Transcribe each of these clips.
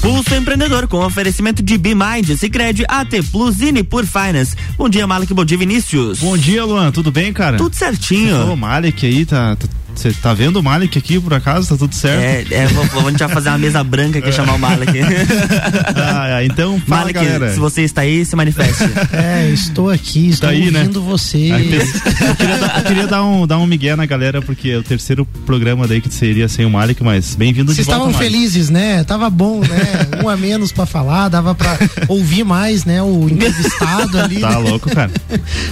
Pulso Empreendedor com oferecimento de B-Mind, Cicred, AT Plus e por Finance. Bom dia, Malek, bom dia, Vinícius. Bom dia, Luan, tudo bem, cara? Tudo certinho. O Malek aí, tá, tá você tá vendo o Malik aqui por acaso? Tá tudo certo? É, é gente vai fazer uma mesa branca aqui chamar o Malik. ah, então fala, Malik, galera. se você está aí, se manifeste. É, estou aqui, estou tá aí, né? ouvindo né? você. Eu queria, dar, eu queria dar, um, dar um migué na galera, porque é o terceiro programa daí que seria sem o Malik, mas bem-vindo de volta, Vocês estavam felizes, né? Tava bom, né? Um a menos pra falar, dava pra ouvir mais, né? O entrevistado ali. Tá né? louco, cara.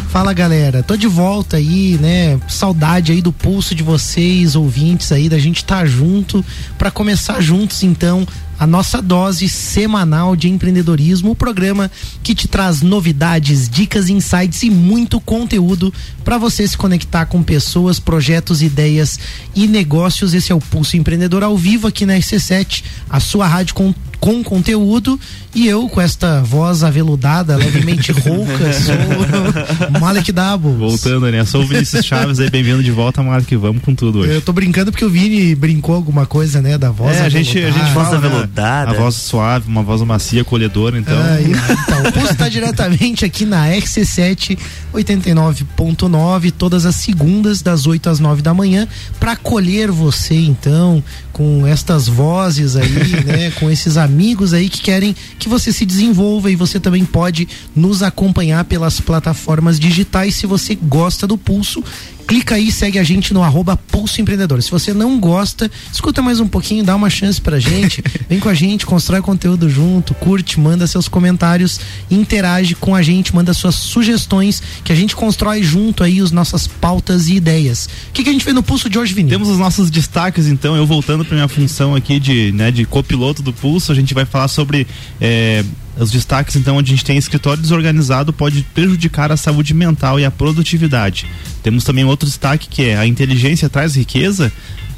Fala, galera. Tô de volta aí, né? Saudade aí do pulso de vocês vocês, ouvintes aí, da gente estar tá junto. Para começar juntos então a nossa dose semanal de empreendedorismo, o programa que te traz novidades, dicas, insights e muito conteúdo para você se conectar com pessoas, projetos, ideias e negócios. Esse é o Pulso Empreendedor ao vivo aqui na RC7, a sua rádio com com conteúdo e eu com esta voz aveludada, levemente rouca, sou Malek Dabo. Voltando, né? Sou o Vinícius Chaves aí, bem-vindo de volta, Malek, vamos com tudo hoje. Eu tô brincando porque o Vini brincou alguma coisa, né, da voz é, a gente, a gente voz aveludada. Né? A voz suave, uma voz macia, acolhedora, então. Ah, então, o pulso tá diretamente aqui na XC7 89.9, todas as segundas, das 8 às 9 da manhã, para acolher você, então, com estas vozes aí, né, com esses amigos aí que querem que você se desenvolva e você também pode nos acompanhar pelas plataformas digitais se você gosta do Pulso clica aí, segue a gente no arroba Pulso Empreendedor. Se você não gosta, escuta mais um pouquinho, dá uma chance pra gente, vem com a gente, constrói conteúdo junto, curte, manda seus comentários, interage com a gente, manda suas sugestões, que a gente constrói junto aí as nossas pautas e ideias. O que, que a gente vê no Pulso de hoje, Vinícius? Temos os nossos destaques, então, eu voltando pra minha função aqui de, né, de copiloto do Pulso, a gente vai falar sobre é, os destaques, então, onde a gente tem escritório desorganizado pode prejudicar a saúde mental e a produtividade. Temos também outro destaque que é a inteligência traz riqueza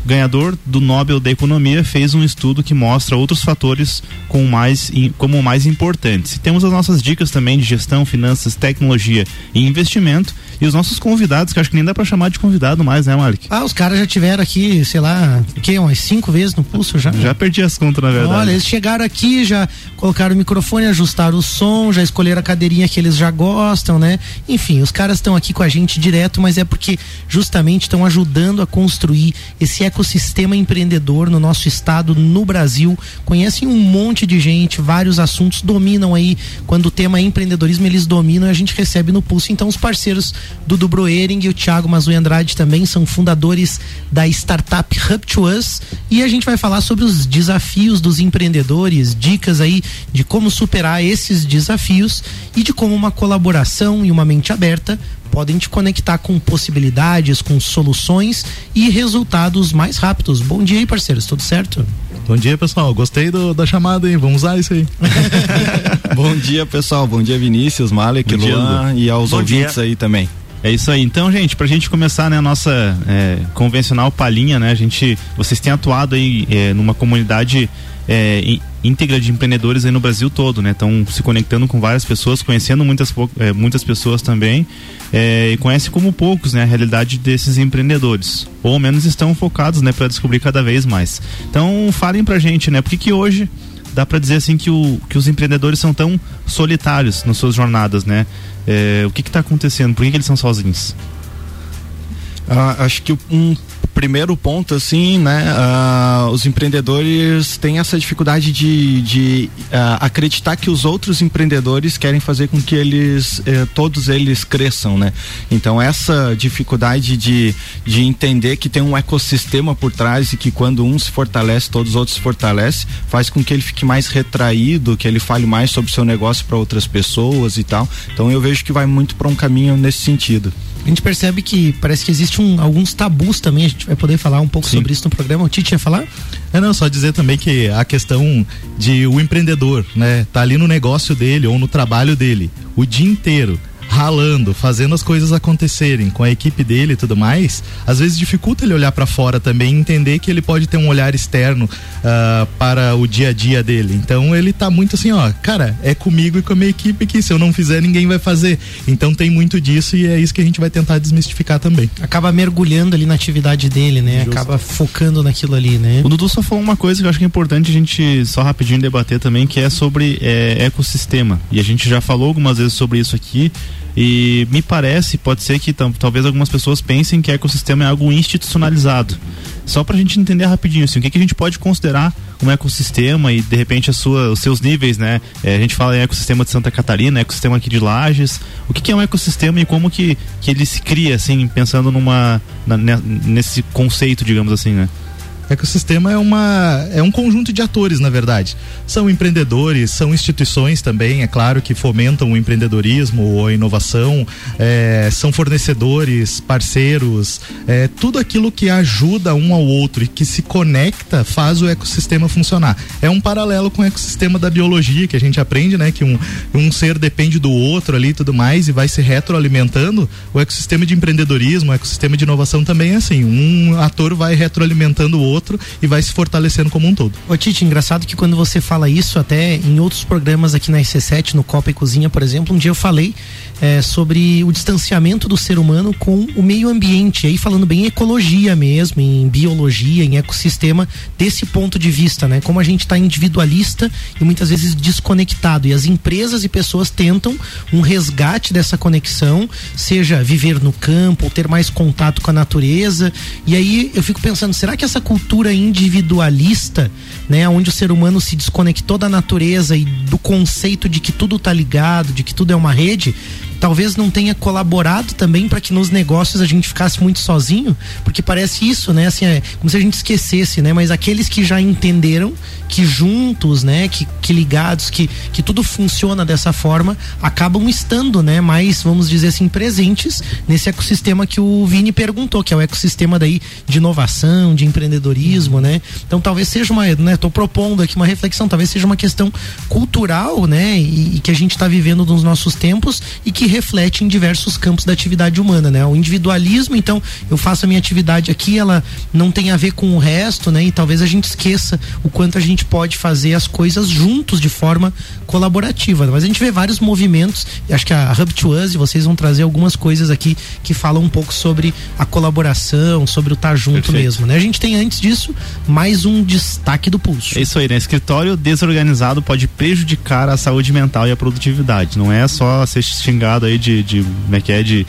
ganhador do Nobel da Economia, fez um estudo que mostra outros fatores com mais, como mais importantes. E temos as nossas dicas também de gestão, finanças, tecnologia e investimento. E os nossos convidados, que acho que nem dá para chamar de convidado mais, né, Malik? Ah, os caras já tiveram aqui, sei lá, que umas cinco vezes no pulso já. Já perdi as contas, na verdade. Olha, eles chegaram aqui, já colocaram o microfone, ajustaram o som, já escolheram a cadeirinha que eles já gostam, né? Enfim, os caras estão aqui com a gente direto, mas é porque justamente estão ajudando a construir esse ecossistema ecossistema empreendedor no nosso estado, no Brasil. Conhecem um monte de gente, vários assuntos dominam aí. Quando o tema é empreendedorismo, eles dominam e a gente recebe no pulso. Então, os parceiros do Dubro Ering e o Thiago Mazui Andrade também são fundadores da startup Hub to Us. E a gente vai falar sobre os desafios dos empreendedores, dicas aí de como superar esses desafios e de como uma colaboração e uma mente aberta podem te conectar com possibilidades, com soluções e resultados mais rápidos. Bom dia aí, parceiros, tudo certo? Bom dia, pessoal. Gostei do, da chamada, hein? Vamos usar isso aí. Bom dia, pessoal. Bom dia, Vinícius, Malek, Bom Luan dia, e aos Bom ouvintes dia. aí também. É isso aí. Então, gente, pra gente começar, né, a nossa é, convencional palhinha, né? A gente, vocês têm atuado aí é, numa comunidade é, íntegra de empreendedores aí no Brasil todo, né? Estão se conectando com várias pessoas, conhecendo muitas, é, muitas pessoas também é, e conhece como poucos, né? A realidade desses empreendedores, ou ao menos estão focados, né? Para descobrir cada vez mais. Então, falem pra gente, né? Por que que hoje dá para dizer assim que, o, que os empreendedores são tão solitários nas suas jornadas, né? É, o que está acontecendo? Por que, que eles são sozinhos? Ah, acho que um primeiro ponto, assim, né? Uh, os empreendedores têm essa dificuldade de, de uh, acreditar que os outros empreendedores querem fazer com que eles, uh, todos eles cresçam, né? Então, essa dificuldade de, de entender que tem um ecossistema por trás e que quando um se fortalece, todos os outros se fortalecem, faz com que ele fique mais retraído, que ele fale mais sobre o seu negócio para outras pessoas e tal. Então, eu vejo que vai muito para um caminho nesse sentido a gente percebe que parece que existem um, alguns tabus também. A gente vai poder falar um pouco Sim. sobre isso no programa. O Tite ia falar? É, não, só dizer também que a questão de o empreendedor, né, tá ali no negócio dele ou no trabalho dele o dia inteiro ralando, fazendo as coisas acontecerem com a equipe dele e tudo mais, às vezes dificulta ele olhar para fora também e entender que ele pode ter um olhar externo uh, para o dia a dia dele. Então ele tá muito assim, ó, cara, é comigo e com a minha equipe que se eu não fizer, ninguém vai fazer. Então tem muito disso e é isso que a gente vai tentar desmistificar também. Acaba mergulhando ali na atividade dele, né? Justo. Acaba focando naquilo ali, né? O Dudu só falou uma coisa que eu acho que é importante a gente só rapidinho debater também, que é sobre é, ecossistema. E a gente já falou algumas vezes sobre isso aqui. E me parece, pode ser que talvez algumas pessoas pensem que ecossistema é algo institucionalizado. Só para a gente entender rapidinho, assim, o que, que a gente pode considerar um ecossistema e de repente a sua, os seus níveis, né? É, a gente fala em ecossistema de Santa Catarina, ecossistema aqui de Lages. O que, que, é um ecossistema e como que, que ele se cria, assim, pensando numa na, nesse conceito, digamos assim, né? Ecossistema é, uma, é um conjunto de atores, na verdade. São empreendedores, são instituições também, é claro, que fomentam o empreendedorismo ou a inovação, é, são fornecedores, parceiros, é, tudo aquilo que ajuda um ao outro e que se conecta faz o ecossistema funcionar. É um paralelo com o ecossistema da biologia que a gente aprende, né? Que um, um ser depende do outro ali e tudo mais e vai se retroalimentando. O ecossistema de empreendedorismo, o ecossistema de inovação também é assim. Um ator vai retroalimentando o outro outro e vai se fortalecendo como um todo. Ô Tite, engraçado que quando você fala isso, até em outros programas aqui na RC7, no Copa e Cozinha, por exemplo, um dia eu falei é, sobre o distanciamento do ser humano com o meio ambiente, aí falando bem em ecologia mesmo, em biologia, em ecossistema, desse ponto de vista, né? Como a gente está individualista e muitas vezes desconectado. E as empresas e pessoas tentam um resgate dessa conexão, seja viver no campo, ter mais contato com a natureza. E aí eu fico pensando, será que essa cultura cultura individualista, né, onde o ser humano se desconectou da natureza e do conceito de que tudo tá ligado, de que tudo é uma rede, talvez não tenha colaborado também para que nos negócios a gente ficasse muito sozinho, porque parece isso, né? Assim, é como se a gente esquecesse, né? Mas aqueles que já entenderam que juntos, né, que, que ligados, que, que tudo funciona dessa forma, acabam estando, né, mais, vamos dizer assim, presentes nesse ecossistema que o Vini perguntou, que é o ecossistema daí de inovação, de empreendedorismo, né? Então talvez seja uma, né, tô propondo aqui uma reflexão, talvez seja uma questão cultural, né, e, e que a gente está vivendo nos nossos tempos e que reflete em diversos campos da atividade humana, né? O individualismo, então, eu faço a minha atividade aqui, ela não tem a ver com o resto, né? E talvez a gente esqueça o quanto a gente pode fazer as coisas juntos de forma colaborativa. Mas a gente vê vários movimentos, e acho que a Hub to Us, e vocês vão trazer algumas coisas aqui que falam um pouco sobre a colaboração, sobre o estar tá junto Perfeito. mesmo. Né? A gente tem antes disso mais um destaque do pulso. É isso aí, né? Escritório desorganizado pode prejudicar a saúde mental e a produtividade. Não é só ser xingado aí de, de como é que é, de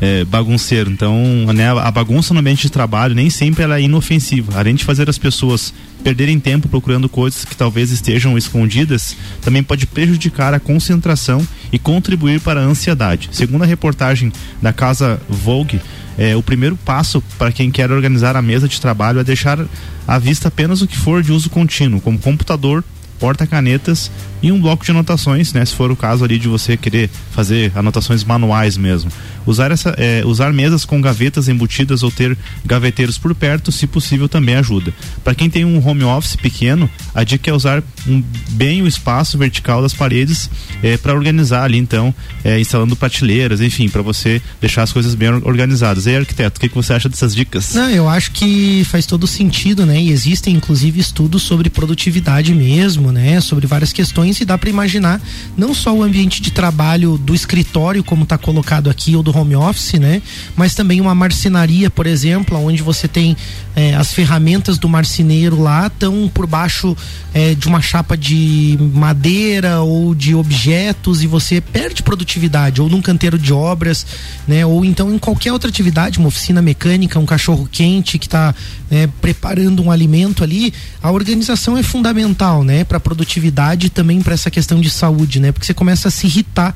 é, bagunceiro. Então, né, a bagunça no ambiente de trabalho nem sempre ela é inofensiva. Além de fazer as pessoas perderem tempo procurando coisas que talvez estejam escondidas, também pode prejudicar a concentração e contribuir para a ansiedade. Segundo a reportagem da casa Vogue, é, o primeiro passo para quem quer organizar a mesa de trabalho é deixar à vista apenas o que for de uso contínuo, como computador, porta-canetas e um bloco de anotações, né? Se for o caso ali de você querer fazer anotações manuais mesmo. Usar, essa, é, usar mesas com gavetas embutidas ou ter gaveteiros por perto, se possível, também ajuda. Para quem tem um home office pequeno, a dica é usar um, bem o espaço vertical das paredes é, para organizar ali, então, é, instalando prateleiras, enfim, para você deixar as coisas bem organizadas. E aí, arquiteto, o que, que você acha dessas dicas? Não, eu acho que faz todo sentido, né? E existem, inclusive, estudos sobre produtividade mesmo, né? Sobre várias questões e dá para imaginar não só o ambiente de trabalho do escritório, como está colocado aqui, ou do home office, né? Mas também uma marcenaria, por exemplo, onde você tem é, as ferramentas do marceneiro lá estão por baixo é, de uma chapa de madeira ou de objetos e você perde produtividade ou num canteiro de obras, né? Ou então em qualquer outra atividade, uma oficina mecânica, um cachorro quente que está é, preparando um alimento ali, a organização é fundamental, né? Para produtividade e também para essa questão de saúde, né? Porque você começa a se irritar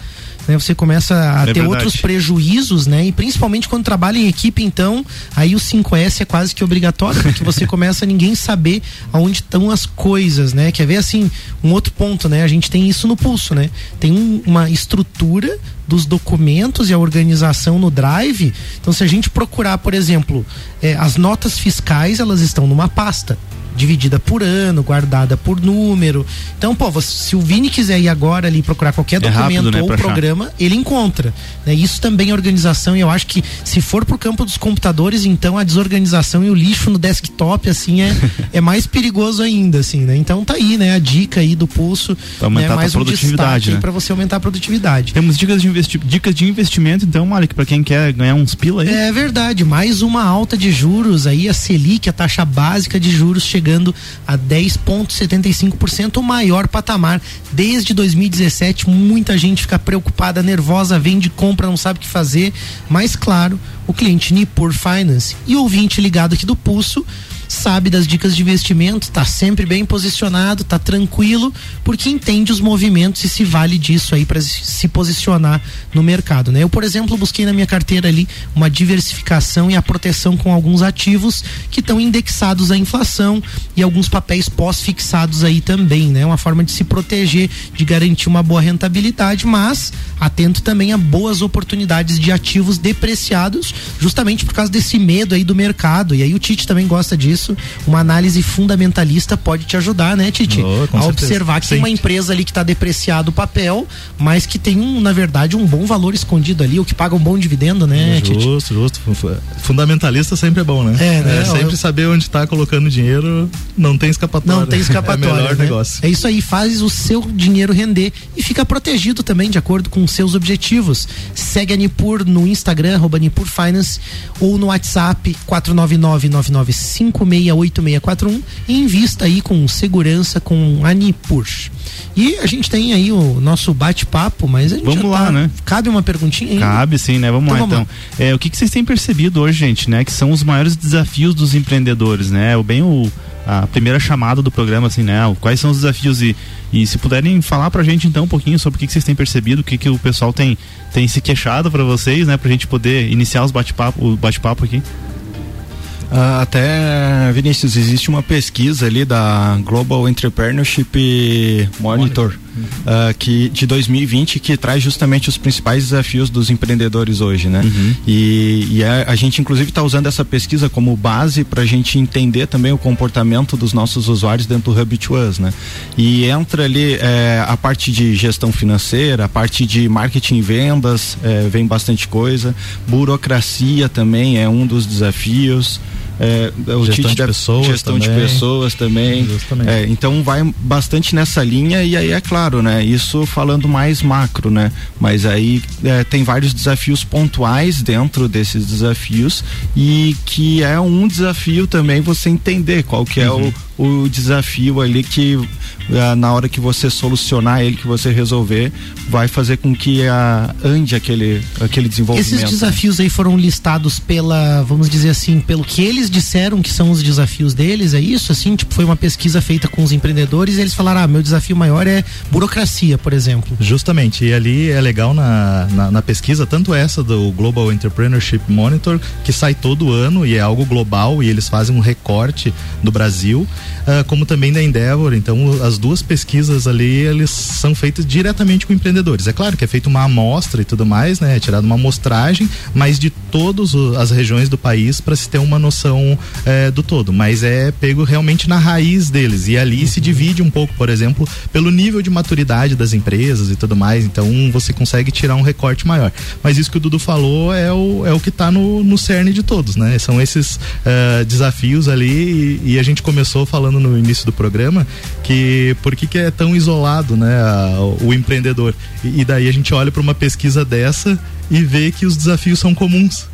né? Você começa a é ter verdade. outros prejuízos, né? E principalmente quando trabalha em equipe, então, aí o 5S é quase que obrigatório, porque você começa a ninguém saber aonde estão as coisas, né? Quer ver assim, um outro ponto, né? A gente tem isso no pulso, né? Tem um, uma estrutura dos documentos e a organização no Drive. Então, se a gente procurar, por exemplo, eh, as notas fiscais, elas estão numa pasta dividida por ano, guardada por número. Então, pô, se o Vini quiser ir agora ali procurar qualquer É documento rápido, né, ou pra achar. programa, ele encontra. né? Isso também é organização e eu acho que se for pro campo dos computadores, então a desorganização e o lixo no desktop, assim, é, é mais perigoso ainda, assim, né? Então tá aí, né? A dica aí do pulso, Pra aumentar né? a mais um produtividade, aí né? pra você aumentar a produtividade. Temos dicas de, investi dicas de investimento, então, Malik, pra quem quer ganhar uns pila aí. É verdade, mais uma alta de juros aí, a Selic, a taxa básica de juros chegando a 10,75%, o maior patamar desde 2017. Muita gente fica preocupada, nervosa, vende, compra, não sabe o que fazer. Mas, claro, o cliente Nipur Finance e ouvinte ligado aqui do Pulso sabe das dicas de investimento, está sempre bem posicionado, está tranquilo, porque entende os movimentos e se vale disso aí para se posicionar no mercado, né? Eu, por exemplo, busquei na minha carteira ali uma diversificação e a proteção com alguns ativos que estão indexados à inflação e alguns papéis pós-fixados aí também, né? Uma forma de se proteger, de garantir uma boa rentabilidade, mas atento também a boas oportunidades de ativos depreciados, justamente por causa desse medo aí do mercado. E aí o Tite também gosta disso. Uma análise fundamentalista pode te ajudar, né, Tite? Oh, a certeza. observar que tem uma empresa ali que está depreciado o papel, mas que tem, um, na verdade, um bom valor escondido ali, ou que paga um bom dividendo, né? Justo, justo. Fu- fu- Fundamentalista sempre é bom, né? É, né? sempre Eu- saber onde está colocando dinheiro, não tem escapatória. Não tem escapatória. É o melhor né? negócio. É isso aí, faz o seu dinheiro render e fica protegido também de acordo com os seus objetivos. Segue a Nipur no Instagram, arroba Nipur Finance, ou no WhatsApp 499-99568641 e invista aí com segurança com a Nipur. E a gente tem aí o nosso bate-papo, mas a gente Vamos lá, tá- né? Cabe uma perguntinha aí? Cabe sim, né? Vamos Então lá vamos então. É, o que, que vocês têm percebido hoje, gente, né? Que são os maiores desafios dos empreendedores, né? O bem o a primeira chamada do programa, assim, né? Quais são os desafios e, e se puderem falar pra gente então um pouquinho sobre o que, que vocês têm percebido, o que, que o pessoal tem, tem se queixado pra vocês, né? Pra gente poder iniciar os bate-papo, o bate-papo aqui. Ah, até, Vinícius, existe uma pesquisa ali da Global Entrepreneurship Monitor, ah, que, de 2020 que traz justamente os principais desafios dos empreendedores hoje, né? E, e a, a gente, inclusive, está usando essa pesquisa como base para a gente entender também o comportamento dos nossos usuários dentro do Hub to Us, né? E entra ali eh, a parte de gestão financeira, a parte de marketing e vendas, eh, vem bastante coisa, burocracia também é um dos desafios. É, o Gestão de deve- pessoas gestão de também. pessoas também. É, então vai bastante nessa linha e aí é claro, né? Isso falando mais macro, né? Mas aí é, tem vários desafios pontuais dentro desses desafios e que é um desafio também você entender qual que é o, o desafio ali que ah, na hora que você solucionar ele, que você resolver, vai fazer com que ah, ande aquele, aquele desenvolvimento. Esses desafios aí foram listados pela, vamos dizer assim, pelo que eles disseram que são os desafios deles, é isso? Assim, tipo, foi uma pesquisa feita com os empreendedores e eles falaram, ah, meu desafio maior é burocracia, por exemplo. Justamente, e ali é legal na, na, na pesquisa, tanto essa do Global Entrepreneurship Monitor, que sai todo ano e é algo global e eles fazem um recorte do Brasil, ah, como também da Endeavor. Então, as duas pesquisas ali, eles são feitas diretamente com empreendedores. É claro que é feita uma amostra e tudo mais, né? É tirada uma amostragem, mas de todas as regiões do país para se ter uma noção eh, do todo. Mas é pego realmente na raiz deles. E ali se divide um pouco, por exemplo, pelo nível de maturidade das empresas e tudo mais. Então você consegue tirar um recorte maior. Mas isso que o Dudu falou é o, é o que está no, no cerne de todos, né? São esses eh, desafios ali e, e a gente começou falando no início do programa que por que, que é tão isolado, né, a- o empreendedor. E, e daí a gente olha para uma pesquisa dessa e vê que os desafios são comuns.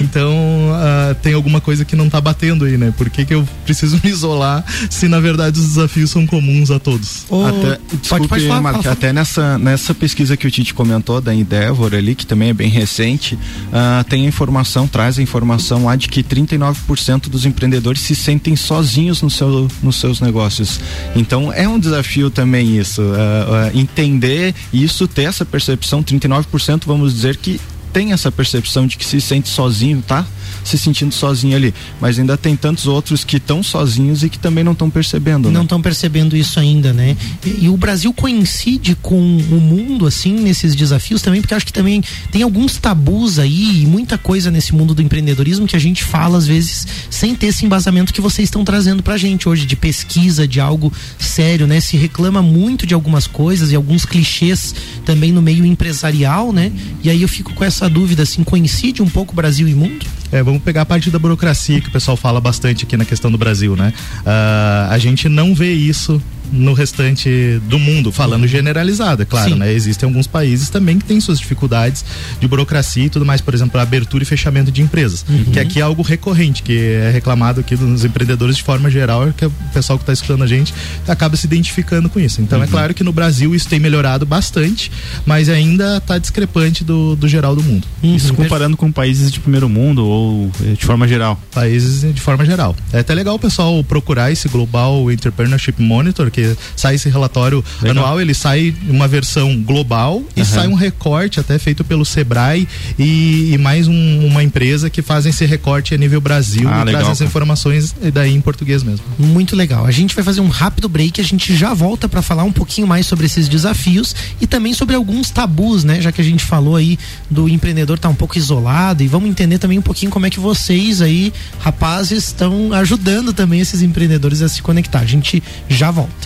Então ah, tem alguma coisa que não tá batendo aí, né? Por que, que eu preciso me isolar se na verdade os desafios são comuns a todos? Ô, Até, desculpe, pode fala, fala. até nessa, nessa pesquisa que o Tite comentou da Endeavor ali, que também é bem recente, ah, tem a informação, traz a informação lá de que 39% dos empreendedores se sentem sozinhos no seu, nos seus negócios. Então é um desafio também isso, ah, entender isso, ter essa percepção, 39% vamos dizer que tem essa percepção de que se sente sozinho, tá? Se sentindo sozinho ali. Mas ainda tem tantos outros que estão sozinhos e que também não estão percebendo. Não né? estão percebendo isso ainda, né? E, e, o Brasil coincide com o mundo, assim, nesses desafios também, porque acho que também tem alguns tabus aí e muita coisa nesse mundo do empreendedorismo que a gente fala, às vezes, sem ter esse embasamento que vocês estão trazendo pra gente hoje, de pesquisa, de algo sério, né? Se reclama muito de algumas coisas e alguns clichês também no meio empresarial, né? E aí eu fico com essa dúvida, assim, coincide um pouco Brasil e mundo? É, vamos pegar a parte da burocracia que o pessoal fala bastante aqui na questão do Brasil, né? Uh, a gente não vê isso no restante do mundo, falando generalizado, é claro, Sim. né? Existem alguns países também que têm suas dificuldades de burocracia e tudo mais, por exemplo, a abertura e fechamento de empresas, uhum. que aqui é algo recorrente, que é reclamado aqui dos empreendedores de forma geral, que o pessoal que está escutando a gente acaba se identificando com isso. Então é uhum. é claro que no Brasil isso tem melhorado bastante, mas ainda está discrepante do, do geral do mundo. Uhum. Isso comparando com países de primeiro mundo ou eh, de forma geral? Países de forma geral. É até legal o pessoal procurar esse Global Entrepreneurship Monitor, que sai esse relatório Legal. anual, ele sai uma versão global e uhum. sai um recorte até feito pelo Sebrae e, e mais um, uma empresa que fazem esse recorte a nível Brasil ah, e legal, traz as informações daí em português mesmo. Muito legal. A gente vai fazer um rápido break, a gente já volta para falar um pouquinho mais sobre esses desafios e também sobre alguns tabus, né? Já que a gente falou aí do empreendedor estar tá um pouco isolado e vamos entender também um pouquinho como é que vocês aí, rapazes, estão ajudando também esses empreendedores a se conectar. A gente já volta.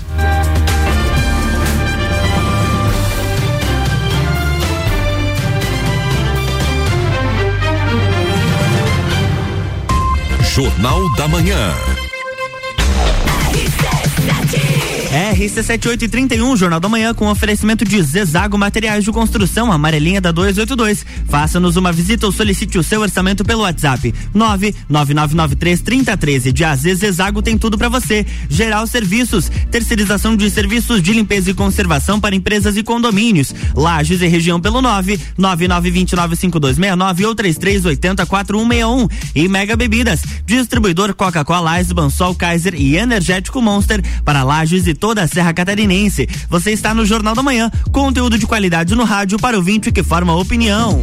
Jornal da Manhã. RC7831, Jornal da Manhã, com oferecimento de Zezago Materiais de Construção, amarelinha da 282. Faça-nos uma visita ou solicite o seu orçamento pelo WhatsApp 999933013. De AZ Zezago tem tudo para você. Geral Serviços, terceirização de serviços de limpeza e conservação para empresas e condomínios. Lages e região pelo 999295269 ou 33804161. E Mega Bebidas, distribuidor Coca-Cola, Bansol, Kaiser e Energético Monster para Lages e toda a Serra Catarinense. Você está no Jornal da Manhã, conteúdo de qualidade no rádio para o vinte que forma opinião.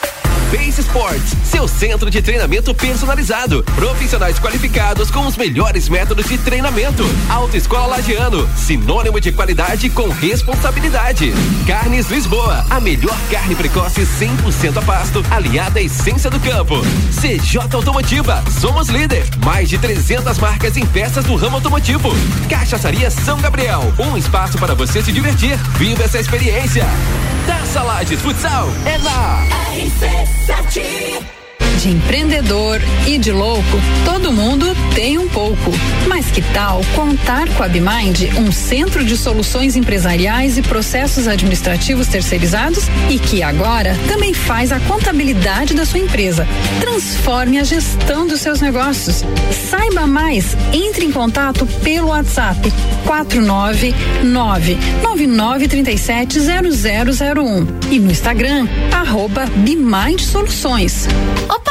Base Sports, seu centro de treinamento personalizado. Profissionais qualificados com os melhores métodos de treinamento. Autoescola Lagiano, sinônimo de qualidade com responsabilidade. Carnes Lisboa, a melhor carne precoce 100% a pasto, aliada à essência do campo. CJ Automotiva, somos líder. Mais de 300 marcas em peças do ramo automotivo. Cachaçaria São Gabriel, um espaço para você se divertir. Viva essa experiência. Taça Lages Futsal é na RC7 de empreendedor e de louco, todo mundo tem um pouco. Mas que tal contar com a Bimind, um centro de soluções empresariais e processos administrativos terceirizados e que agora também faz a contabilidade da sua empresa. Transforme a gestão dos seus negócios. Saiba mais, entre em contato pelo WhatsApp 499 0001 e no Instagram arroba Bimind Soluções. Opa!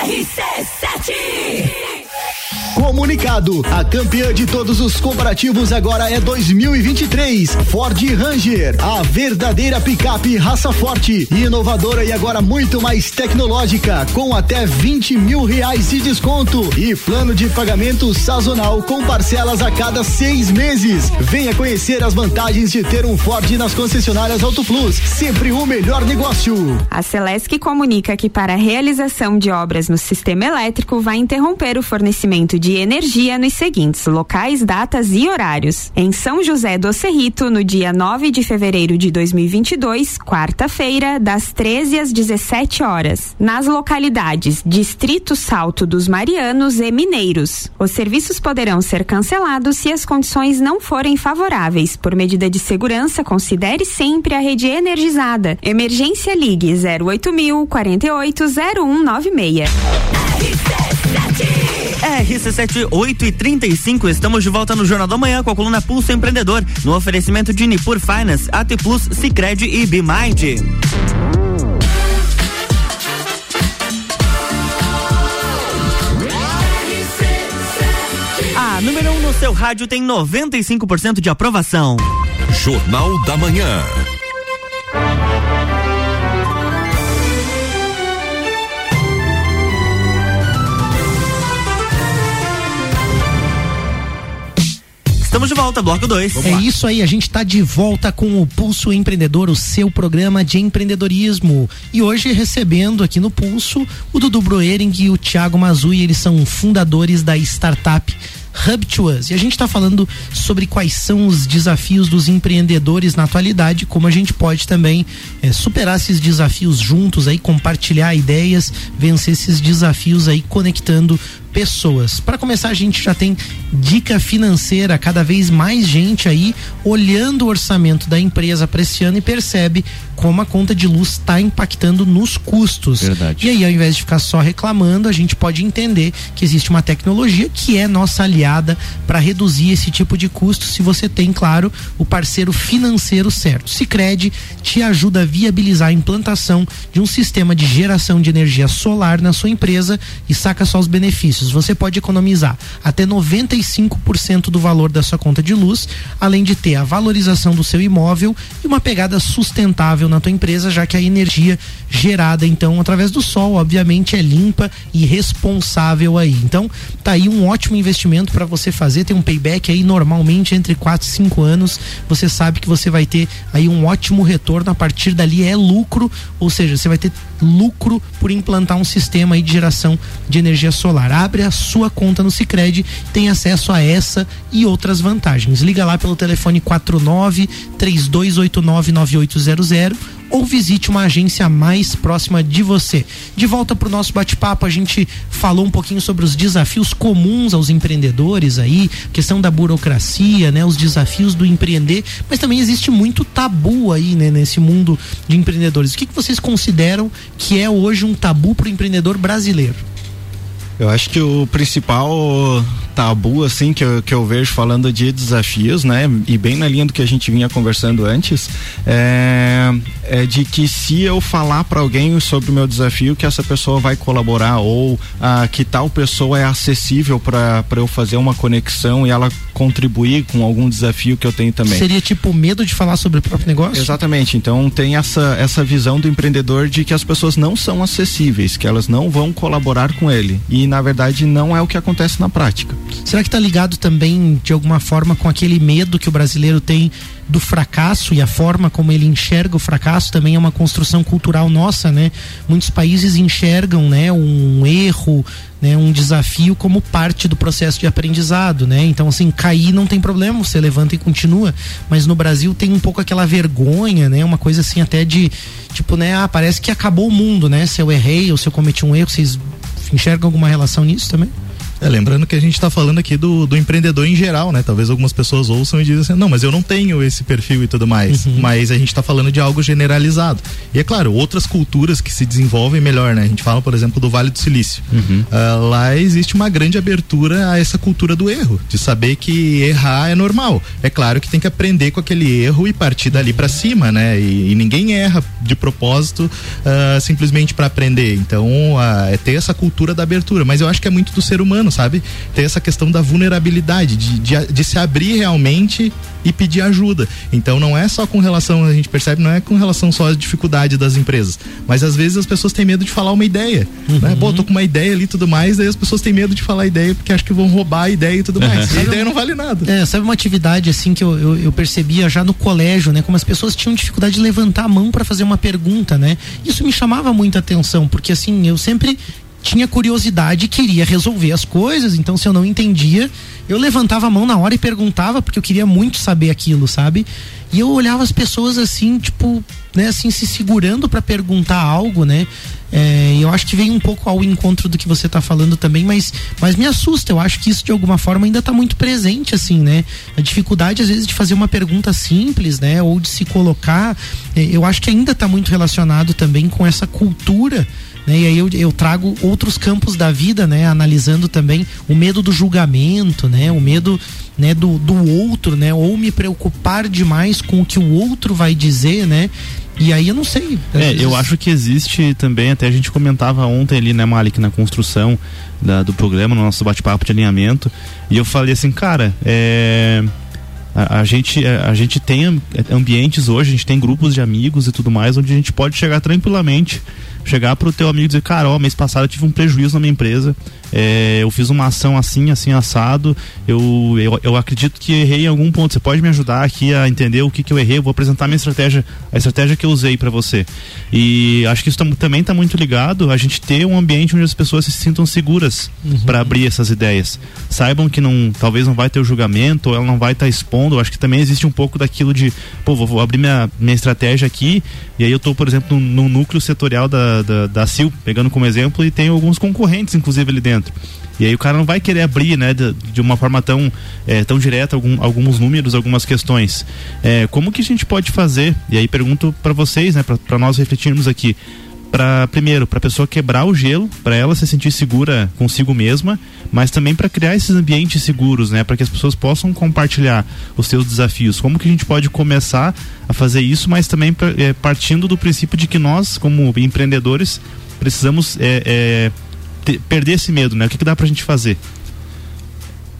RC7 Comunicado: a campeã de todos os comparativos agora é 2023. Ford Ranger, a verdadeira picape raça forte, inovadora e agora muito mais tecnológica, com até 20 mil reais de desconto e plano de pagamento sazonal com parcelas a cada seis meses. Venha conhecer as vantagens de ter um Ford nas concessionárias Auto Plus. Sempre o melhor negócio. A Celesc comunica que para a realização de obras no sistema elétrico vai interromper o fornecimento de energia nos seguintes locais, datas e horários. Em São José do Cerrito, no dia 9 de fevereiro de 2022, quarta-feira, das 13 às 17 horas. Nas localidades Distrito Salto dos Marianos e Mineiros. Os serviços poderão ser cancelados se as condições não forem favoráveis. Por medida de segurança, considere sempre a rede energizada. Emergência Ligue 08000 480196. RC7 8 e 35, estamos de volta no Jornal da Manhã com a coluna Pulso Empreendedor, no oferecimento de Nipur Finance, AT Plus, Cicred e BMind. A número 1 um no seu rádio tem 95% de aprovação. Jornal da Manhã. Estamos de volta, bloco 2. É isso aí, a gente está de volta com o Pulso Empreendedor, o seu programa de empreendedorismo. E hoje recebendo aqui no Pulso o Dudu Broering e o Thiago Mazui, eles são fundadores da startup Hub to Us. E a gente está falando sobre quais são os desafios dos empreendedores na atualidade, como a gente pode também é, superar esses desafios juntos aí, compartilhar ideias, vencer esses desafios aí, conectando pessoas. Para começar, a gente já tem dica financeira, cada vez mais gente aí olhando o orçamento da empresa para esse ano e percebe como a conta de luz está impactando nos custos. Verdade. E aí, ao invés de ficar só reclamando, a gente pode entender que existe uma tecnologia que é nossa aliada para reduzir esse tipo de custo, se você tem, claro, o parceiro financeiro certo. Sicredi te ajuda a viabilizar a implantação de um sistema de geração de energia solar na sua empresa e saca só os benefícios você pode economizar até 95% do valor da sua conta de luz, além de ter a valorização do seu imóvel e uma pegada sustentável na tua empresa, já que a energia gerada então através do sol, obviamente, é limpa e responsável aí. Então, tá aí um ótimo investimento para você fazer, tem um payback aí normalmente entre 4 e 5 anos. Você sabe que você vai ter aí um ótimo retorno a partir dali é lucro, ou seja, você vai ter lucro por implantar um sistema aí de geração de energia solar. Abre a sua conta no Sicredi, tem acesso a essa e outras vantagens. Liga lá pelo telefone 49 3289 9800 ou visite uma agência mais próxima de você. De volta para o nosso bate-papo, a gente falou um pouquinho sobre os desafios comuns aos empreendedores aí, questão da burocracia, né, os desafios do empreender, mas também existe muito tabu aí, né, nesse mundo de empreendedores. O que, que vocês consideram que é hoje um tabu para o empreendedor brasileiro? Eu acho que o principal tabu, assim, que eu, que eu vejo falando de desafios, né? E bem na linha do que a gente vinha conversando antes, é, é de que se eu falar para alguém sobre o meu desafio, que essa pessoa vai colaborar ou ah, que tal pessoa é acessível para eu fazer uma conexão e ela contribuir com algum desafio que eu tenho também. Seria tipo medo de falar sobre o próprio negócio? Exatamente. Então tem essa, essa visão do empreendedor de que as pessoas não são acessíveis, que elas não vão colaborar com ele. E na verdade não é o que acontece na prática. Será que está ligado também de alguma forma com aquele medo que o brasileiro tem do fracasso e a forma como ele enxerga o fracasso também é uma construção cultural nossa, né? Muitos países enxergam, né, um erro, né, um desafio como parte do processo de aprendizado, né? Então assim, cair não tem problema, você levanta e continua, mas no Brasil tem um pouco aquela vergonha, né? Uma coisa assim até de tipo, né, ah, parece que acabou o mundo, né? Se eu errei ou se eu cometi um erro, vocês enxergam alguma relação nisso também? É, lembrando que a gente está falando aqui do, do empreendedor em geral, né? Talvez algumas pessoas ouçam e dizem assim, não, mas eu não tenho esse perfil e tudo mais. Uhum. Mas a gente está falando de algo generalizado. E é claro, outras culturas que se desenvolvem melhor, né? A gente fala, por exemplo, do Vale do Silício. Uhum. Uh, lá existe uma grande abertura a essa cultura do erro, de saber que errar é normal. É claro que tem que aprender com aquele erro e partir dali para cima, né? E, e, ninguém erra de propósito uh, simplesmente para aprender. Então, uh, é ter essa cultura da abertura. Mas eu acho que é muito do ser humano humano, sabe? Tem essa questão da vulnerabilidade, de, de, de, se abrir realmente e pedir ajuda. Então não é só com relação, a gente percebe, não é com relação só às dificuldades das empresas, mas às vezes as pessoas têm medo de falar uma ideia. Né? Uhum. Né? Pô, tô com uma ideia ali e tudo mais, daí as pessoas têm medo de falar a ideia porque acham que vão roubar a ideia e tudo mais. Uhum. a ideia não vale nada. É, sabe uma atividade assim que eu, eu, eu, percebia já no colégio, né? Como as pessoas tinham dificuldade de levantar a mão para fazer uma pergunta, né? Isso me chamava muita atenção, porque assim, eu sempre tinha curiosidade e queria resolver as coisas, então se eu não entendia, eu levantava a mão na hora e perguntava, porque eu queria muito saber aquilo, sabe? E eu olhava as pessoas assim, tipo, né, assim, se segurando para perguntar algo, né? É, eu acho que vem um pouco ao encontro do que você está falando também, mas, mas me assusta. Eu acho que isso de alguma forma ainda está muito presente, assim, né? A dificuldade, às vezes, de fazer uma pergunta simples, né? Ou de se colocar, é, eu acho que ainda está muito relacionado também com essa cultura né? E aí eu, eu trago outros campos da vida, né? Analisando também o medo do julgamento, né? O medo né, do, do outro, né? Ou me preocupar demais com o que o outro vai dizer, né? E aí eu não sei. É, eu acho que existe também, até a gente comentava ontem ali, né, Malik, na construção da, do programa, no nosso bate-papo de alinhamento, e eu falei assim, cara, é. A, a, gente, a, a gente tem ambientes hoje, a gente tem grupos de amigos e tudo mais, onde a gente pode chegar tranquilamente chegar pro teu amigo e dizer, cara, ó, mês passado eu tive um prejuízo na minha empresa, é, eu fiz uma ação assim, assim, assado, eu, eu, eu, acredito que errei em algum ponto, você pode me ajudar aqui a entender o que, que eu errei, eu vou apresentar minha estratégia, a estratégia que eu usei para você. E acho que isso também está muito ligado a gente ter um ambiente onde as pessoas se sintam seguras uhum. para abrir essas ideias. Saibam que não, talvez não vai ter o julgamento, ela não vai estar tá expondo, acho que também existe um pouco daquilo de, pô, vou, vou abrir minha, minha estratégia aqui, e aí eu estou, por exemplo, no núcleo setorial da, da, da CIL, pegando como exemplo, e tem alguns concorrentes, inclusive, ali dentro. E aí o cara não vai querer abrir, né, de, de uma forma tão, é, tão direta algum, alguns números, algumas questões. É, como que a gente pode fazer? E aí pergunto para vocês, né, para nós refletirmos aqui. Para primeiro, para a pessoa quebrar o gelo, para ela se sentir segura consigo mesma, mas também para criar esses ambientes seguros, né, para que as pessoas possam compartilhar os seus desafios. Como que a gente pode começar a fazer isso, mas também pra, é, partindo do princípio de que nós, como empreendedores, precisamos é, é, ter, perder esse medo, né? O que, que dá pra gente fazer?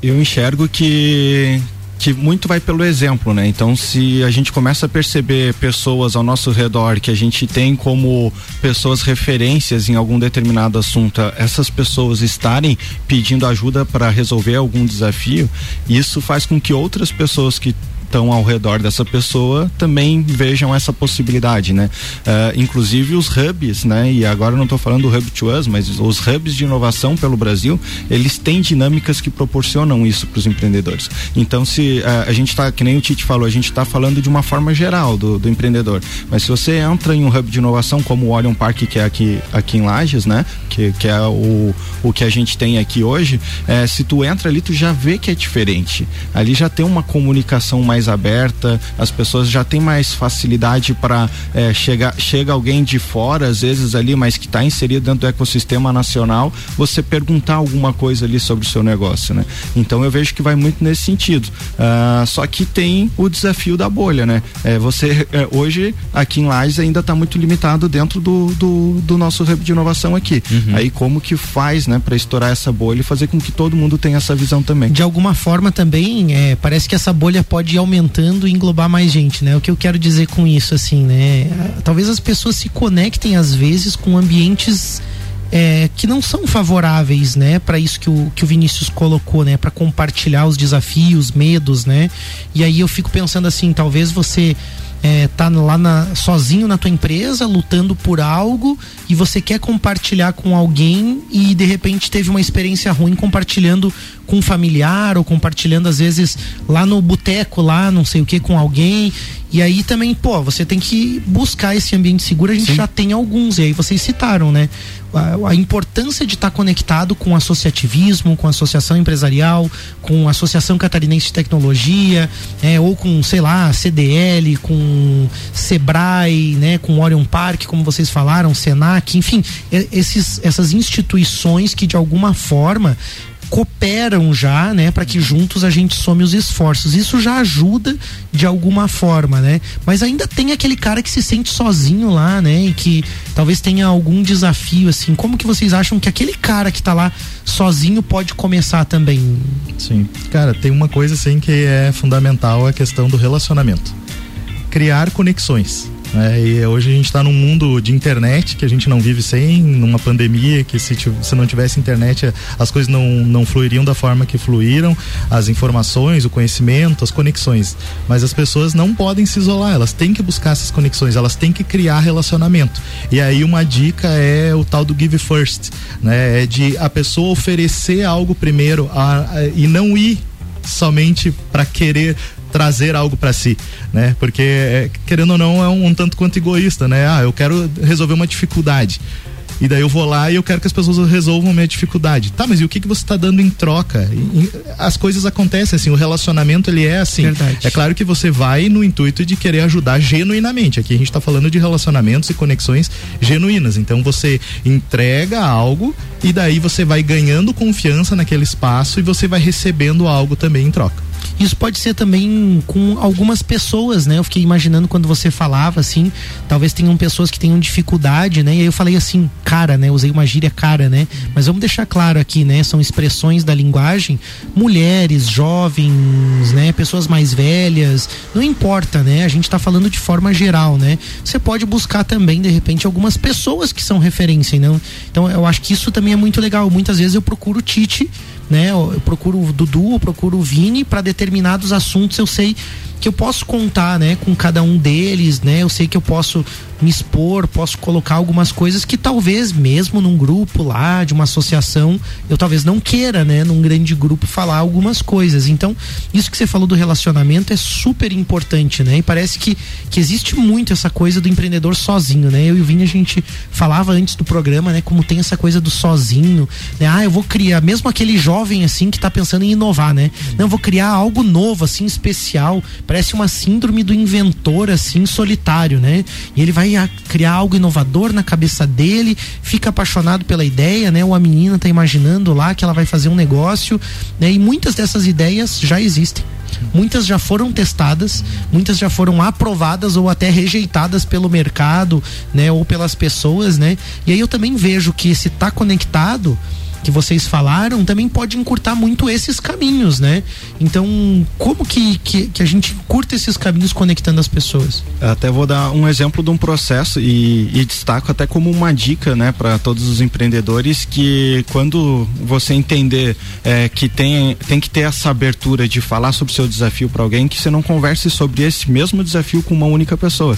Eu enxergo que que muito vai pelo exemplo, né? Então, se a gente começa a perceber pessoas ao nosso redor que a gente tem como pessoas referências em algum determinado assunto, essas pessoas estarem pedindo ajuda para resolver algum desafio, isso faz com que outras pessoas que estão ao redor dessa pessoa também vejam essa possibilidade, né? Uh, inclusive os hubs, né? E agora não estou falando do Hub to Us, mas os hubs de inovação pelo Brasil, eles têm dinâmicas que proporcionam isso para os empreendedores. Então, se uh, a gente está, que nem o Tite falou, a gente está falando de uma forma geral do, do, empreendedor. Mas se você entra em um hub de inovação como o Orion Park, que é aqui, aqui em Lages, né? Que, que é o, o que a gente tem aqui hoje, é, se tu entra ali, tu já vê que é diferente. Ali já tem uma comunicação mais mais aberta, as pessoas já têm mais facilidade para é, chegar chega alguém de fora às vezes ali, mas que está inserido dentro do ecossistema nacional, você perguntar alguma coisa ali sobre o seu negócio, né? Então eu vejo que vai muito nesse sentido. Uh, só que tem o desafio da bolha, né? É, você é, hoje aqui em Lages ainda está muito limitado dentro do, do, do, nosso hub de inovação aqui. Uhum. Aí como que faz, né, para estourar essa bolha e fazer com que todo mundo tenha essa visão também? De alguma forma também, é, parece que essa bolha pode aumentar aumentando e englobar mais gente, né? O que eu quero dizer com isso, assim, né? Talvez as pessoas se conectem às vezes com ambientes é, que não são favoráveis, né, para isso que o, que o Vinícius colocou, né, para compartilhar os desafios, medos, né? E aí eu fico pensando assim, talvez você é, tá lá na, sozinho na tua empresa, lutando por algo e você quer compartilhar com alguém e de repente teve uma experiência ruim compartilhando com um familiar ou compartilhando às vezes lá no boteco, lá não sei o que, com alguém. E aí também, pô, você tem que buscar esse ambiente seguro, a gente Sim. já tem alguns, e aí vocês citaram, né? A, a importância de estar conectado com associativismo, com associação empresarial, com associação catarinense de tecnologia, é, ou com, sei lá, CDL, com Sebrae, né, com Orion Park, como vocês falaram, Senac, enfim, esses, essas instituições que de alguma forma cooperam já, né, para que juntos a gente some os esforços. Isso já ajuda de alguma forma, né? Mas ainda tem aquele cara que se sente sozinho lá, né, e que talvez tenha algum desafio assim. Como que vocês acham que aquele cara que tá lá sozinho pode começar também? Sim. Cara, tem uma coisa assim que é fundamental, a questão do relacionamento. Criar conexões É, e hoje a gente está num mundo de internet que a gente não vive sem, numa pandemia que se, se não tivesse internet as coisas não, não fluiriam da forma que fluíram, as informações, o conhecimento, as conexões. Mas as pessoas não podem se isolar, elas têm que buscar essas conexões, elas têm que criar relacionamento. E aí uma dica é o tal do give first, né? É de a pessoa oferecer algo primeiro a, a, e não ir somente para querer trazer algo para si, né? Porque é, querendo ou não é um, um, tanto quanto egoísta, né? Ah, eu quero resolver uma dificuldade. E daí eu vou lá e eu quero que as pessoas resolvam a minha dificuldade. Tá, mas e o que que você está dando em troca? E, as coisas acontecem assim, o relacionamento ele é assim. Verdade. É claro que você vai no intuito de querer ajudar genuinamente. Aqui a gente está falando de relacionamentos e conexões genuínas. Então você entrega algo e daí você vai ganhando confiança naquele espaço e você vai recebendo algo também em troca. Isso pode ser também com algumas pessoas, né? Eu fiquei imaginando quando você falava assim, talvez tenham pessoas que tenham dificuldade, né? E aí eu falei assim, cara, né? Usei uma gíria cara, né? Mas vamos deixar claro aqui, né? São expressões da linguagem, mulheres, jovens, né? Pessoas mais velhas, não importa, né? A gente tá falando de forma geral, né? Você pode buscar também, de repente, algumas pessoas que são referência, não? Então eu acho que isso também é muito legal. Muitas vezes eu procuro Tite né? Eu procuro o Dudu, eu procuro o Vini para determinados assuntos eu sei que eu posso contar, né, com cada um deles, né? Eu sei que eu posso me expor, posso colocar algumas coisas que talvez mesmo num grupo lá de uma associação eu talvez não queira, né, num grande grupo falar algumas coisas. Então, isso que você falou do relacionamento é super importante, né? E parece que, que existe muito essa coisa do empreendedor sozinho, né? Eu e o Vini a gente falava antes do programa, né, como tem essa coisa do sozinho, né? Ah, eu vou criar, mesmo aquele jovem assim que tá pensando em inovar, né? Não, eu vou criar algo novo assim, especial, parece uma síndrome do inventor assim, solitário, né? E ele vai criar algo inovador na cabeça dele, fica apaixonado pela ideia, né? Ou a menina está imaginando lá que ela vai fazer um negócio, né? E muitas dessas ideias já existem. Muitas já foram testadas, muitas já foram aprovadas ou até rejeitadas pelo mercado, né, ou pelas pessoas, né? E aí eu também vejo que se está conectado, que vocês falaram também pode encurtar muito esses caminhos, né? Então, como que, que, que, a gente curta esses caminhos conectando as pessoas? Até vou dar um exemplo de um processo e, e destaco até como uma dica, né, para todos os empreendedores que quando você entender é, que tem, tem que ter essa abertura de falar sobre seu desafio para alguém, que você não converse sobre esse mesmo desafio com uma única pessoa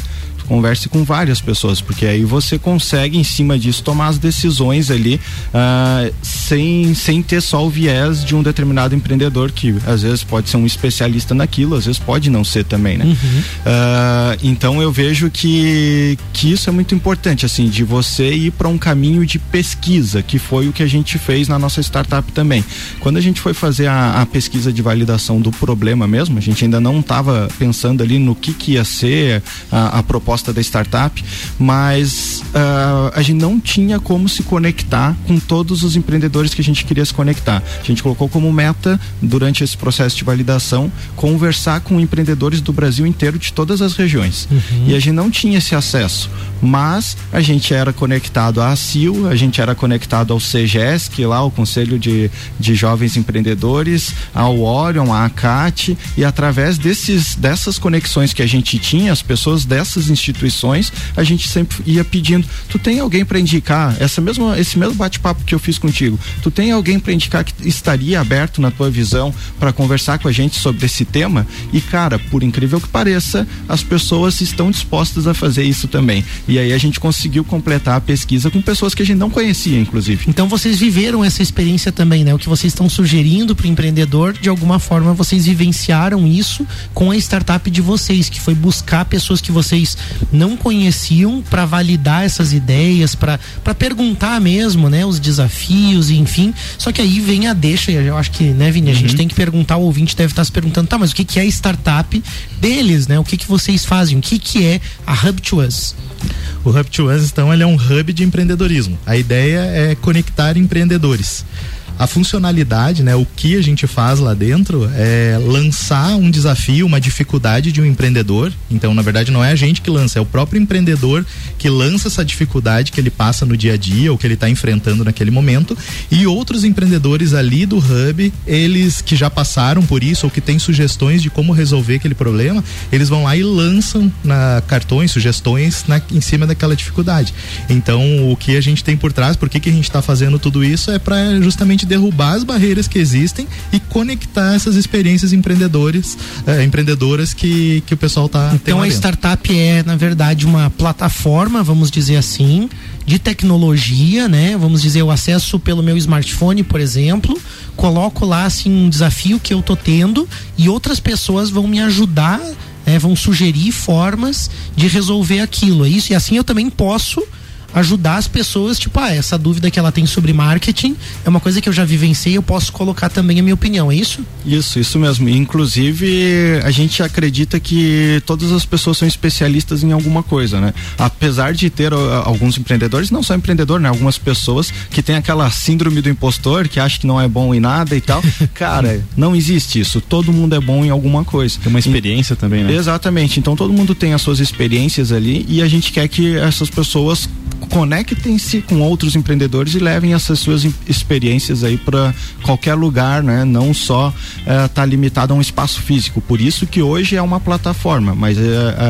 converse com várias pessoas, porque aí você consegue, em cima disso, tomar as decisões ali uh, sem, sem ter só o viés de um determinado empreendedor, que às vezes pode ser um especialista naquilo, às vezes pode não ser também, né? Uhum. Uh, então eu vejo que, que isso é muito importante, assim, de você ir para um caminho de pesquisa, que foi o que a gente fez na nossa startup também. Quando a gente foi fazer a, a pesquisa de validação do problema mesmo, a gente ainda não estava pensando ali no que, que ia ser a, a proposta proposta da startup, mas uh, a gente não tinha como se conectar com todos os empreendedores que a gente queria se conectar. A gente colocou como meta, durante esse processo de validação, conversar com empreendedores do Brasil inteiro, de todas as regiões. Uhum. E a gente não tinha esse acesso, mas a gente era conectado à CIL, a gente era conectado ao CGS, que lá o Conselho de, de Jovens Empreendedores, ao Orion, à ACAT, e através desses, dessas conexões que a gente tinha, as pessoas dessas instituições instituições, a gente sempre ia pedindo, tu tem alguém para indicar essa mesma esse mesmo bate-papo que eu fiz contigo. Tu tem alguém para indicar que estaria aberto na tua visão para conversar com a gente sobre esse tema? E cara, por incrível que pareça, as pessoas estão dispostas a fazer isso também. E aí a gente conseguiu completar a pesquisa com pessoas que a gente não conhecia, inclusive. Então vocês viveram essa experiência também, né? O que vocês estão sugerindo para o empreendedor, de alguma forma vocês vivenciaram isso com a startup de vocês, que foi buscar pessoas que vocês não conheciam para validar essas ideias, para perguntar mesmo, né, os desafios, enfim. Só que aí vem a deixa, eu acho que, né, Vini, a uhum. gente tem que perguntar, o ouvinte deve estar se perguntando, tá, mas o que que é startup deles, né? O que que vocês fazem? O que que é a Hub to Us? O Hub to Us, então, ele é um hub de empreendedorismo. A ideia é conectar empreendedores. A funcionalidade, né, o que a gente faz lá dentro é lançar um desafio, uma dificuldade de um empreendedor. Então, na verdade, não é a gente que lança, é o próprio empreendedor que lança essa dificuldade que ele passa no dia a dia ou que ele está enfrentando naquele momento. E outros empreendedores ali do Hub, eles que já passaram por isso ou que têm sugestões de como resolver aquele problema, eles vão lá e lançam na cartões, sugestões na, em cima daquela dificuldade. Então, o que a gente tem por trás, por que, que a gente está fazendo tudo isso é para justamente derrubar as barreiras que existem e conectar essas experiências empreendedores, eh, empreendedoras que, que o pessoal está Então a startup é, na verdade, uma plataforma, vamos dizer assim, de tecnologia, né? Vamos dizer, o acesso pelo meu smartphone, por exemplo, coloco lá assim um desafio que eu tô tendo e outras pessoas vão me ajudar, né? vão sugerir formas de resolver aquilo. É isso e assim eu também posso ajudar as pessoas, tipo, ah, essa dúvida que ela tem sobre marketing é uma coisa que eu já vivenciei, eu posso colocar também a minha opinião, é isso? Isso, isso mesmo. Inclusive, a gente acredita que todas as pessoas são especialistas em alguma coisa, né? Apesar de ter uh, alguns empreendedores, não só empreendedor, né? Algumas pessoas que têm aquela síndrome do impostor, que acha que não é bom em nada e tal. Cara, não existe isso. Todo mundo é bom em alguma coisa. Tem uma experiência e, também, né? Exatamente. Então todo mundo tem as suas experiências ali e a gente quer que essas pessoas conectem-se com outros empreendedores e levem essas suas experiências aí para qualquer lugar, né? Não só estar uh, tá limitado a um espaço físico. Por isso que hoje é uma plataforma, mas uh,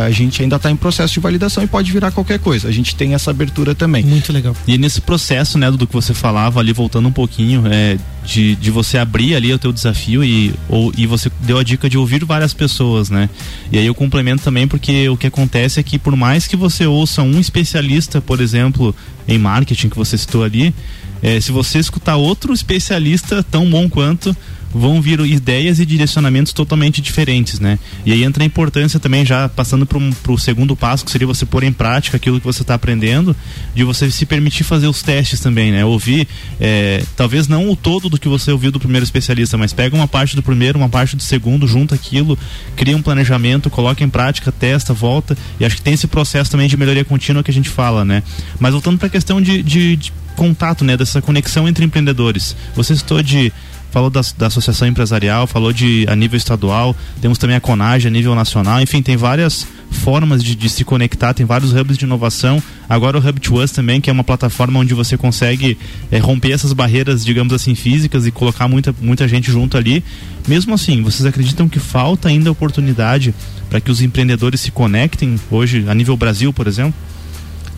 a gente ainda está em processo de validação e pode virar qualquer coisa. A gente tem essa abertura também. Muito legal. E nesse processo, né, do que você falava ali, voltando um pouquinho, é, de, de você abrir ali o teu desafio e, ou, e você deu a dica de ouvir várias pessoas, né? E aí eu complemento também porque o que acontece é que por mais que você ouça um especialista, por exemplo, em marketing que você citou ali, é, se você escutar outro especialista tão bom quanto, vão vir ideias e direcionamentos totalmente diferentes, né? E aí entra a importância também, já passando para o segundo passo, que seria você pôr em prática aquilo que você está aprendendo, de você se permitir fazer os testes também, né? Ouvir, é, talvez não o todo do que você ouviu do primeiro especialista, mas pega uma parte do primeiro, uma parte do segundo, junta aquilo, cria um planejamento, coloca em prática, testa, volta, e acho que tem esse processo também de melhoria contínua que a gente fala, né? Mas voltando para a questão de, de, de contato, né? Dessa conexão entre empreendedores. Você citou de falou da, da associação empresarial, falou de a nível estadual, temos também a Conage a nível nacional, enfim, tem várias formas de, de, se conectar, tem vários hubs de inovação. Agora o Hub to Us também, que é uma plataforma onde você consegue é, romper essas barreiras, digamos assim, físicas e colocar muita, muita gente junto ali. Mesmo assim, vocês acreditam que falta ainda oportunidade para que os empreendedores se conectem hoje, a nível Brasil, por exemplo?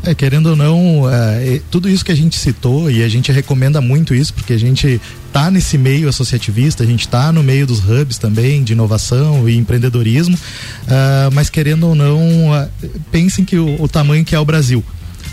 É, querendo ou não, é, tudo isso que a gente citou e a gente recomenda muito isso porque a gente tá nesse meio associativista, a gente está no meio dos hubs também de inovação e empreendedorismo, uh, mas querendo ou não, uh, pensem que o, o, tamanho que é o Brasil.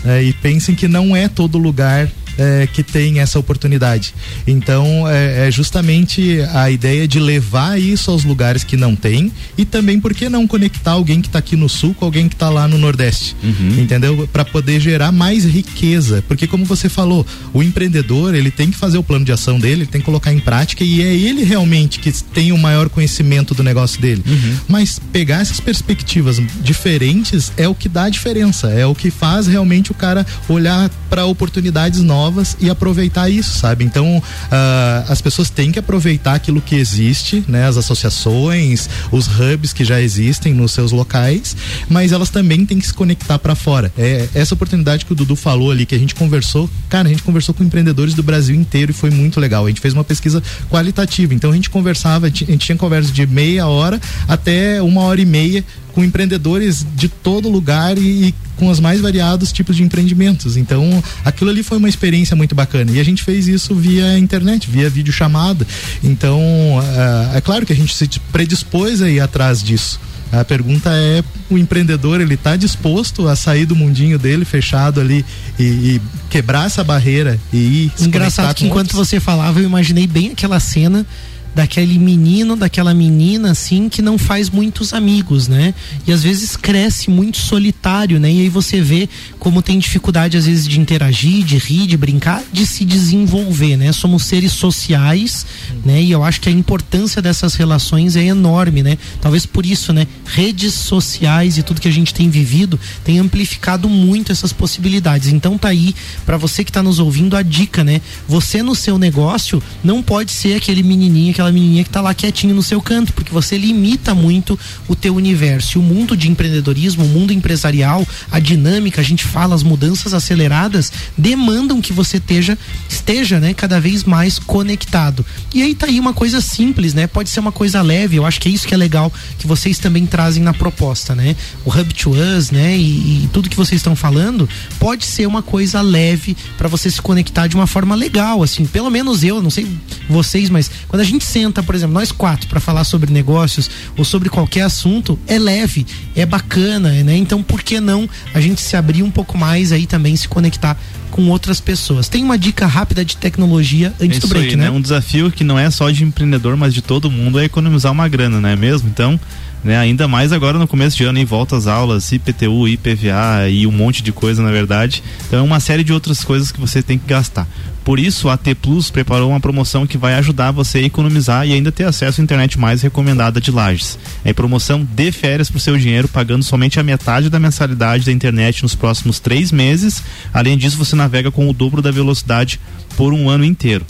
Uh, e pensem que não é todo lugar é, que tem essa oportunidade. Então, é, é, justamente a ideia de levar isso aos lugares que não tem e também, por que não conectar alguém que está aqui no sul com alguém que está lá no Nordeste? Uhum. Entendeu? Para poder gerar mais riqueza. Porque, como você falou, o empreendedor ele tem que fazer o plano de ação dele, ele tem que colocar em prática e é ele realmente que tem o maior conhecimento do negócio dele. Uhum. Mas pegar essas perspectivas diferentes é o que dá a diferença, é o que faz realmente o cara olhar para oportunidades novas novas e aproveitar isso, sabe? Então, uh, as pessoas têm que aproveitar aquilo que existe, né? As associações, os hubs que já existem nos seus locais, mas elas também têm que se conectar para fora. É essa oportunidade que o Dudu falou ali, que a gente conversou, cara, a gente conversou com empreendedores do Brasil inteiro e foi muito legal. A gente fez uma pesquisa qualitativa, então a gente conversava, a gente tinha conversa de meia hora até uma hora e meia com empreendedores de todo lugar e, e, com os mais variados tipos de empreendimentos. Então, aquilo ali foi uma experiência muito bacana. E a gente fez isso via internet, via videochamada. Então, uh, é claro que a gente se predispôs a ir atrás disso. A pergunta é: o empreendedor ele está disposto a sair do mundinho dele fechado ali e, e quebrar essa barreira e ir Engraçado que enquanto outros? você falava, eu imaginei bem aquela cena daquele menino, daquela menina, assim, que não faz muitos amigos, né? E às vezes cresce muito solitário, né? E aí você vê como tem dificuldade, às vezes, de interagir, de rir, de brincar, de se desenvolver, né? Somos seres sociais, né? E eu acho que a importância dessas relações é enorme, né? Talvez por isso, né? Redes sociais e tudo que a gente tem vivido tem amplificado muito essas possibilidades. Então tá aí, para você que tá nos ouvindo, a dica, né? Você no seu negócio não pode ser aquele menininho, aquela menininha que tá lá quietinho no seu canto, porque você limita muito o teu universo. E o mundo de empreendedorismo, o mundo empresarial, a dinâmica, a gente fala, as mudanças aceleradas, demandam que você esteja, esteja, né, cada vez mais conectado. E aí tá aí uma coisa simples, né? Pode ser uma coisa leve, eu acho que é isso que é legal que vocês também trazem na proposta, né? O Hub to Us, né? E, e tudo que vocês estão falando pode ser uma coisa leve para você se conectar de uma forma legal, assim, pelo menos eu, não sei vocês, mas quando a gente senta, por exemplo, nós quatro para falar sobre negócios ou sobre qualquer assunto, é leve, é bacana, né? Então, por que não a gente se abrir um pouco mais aí também se conectar com outras pessoas. Tem uma dica rápida de tecnologia antes é do break, aí, né? Um desafio que não é só de empreendedor, mas de todo mundo é economizar uma grana, não é mesmo? Então, né, ainda mais agora no começo de ano, em volta às aulas, IPTU, IPVA e um monte de coisa, na verdade. Então, é uma série de outras coisas que você tem que gastar. Por isso, a T Plus preparou uma promoção que vai ajudar você a economizar e ainda ter acesso à internet mais recomendada de Lages. É promoção de férias para o seu dinheiro, pagando somente a metade da mensalidade da internet nos próximos três meses. Além disso, você navega com o dobro da velocidade por um ano inteiro.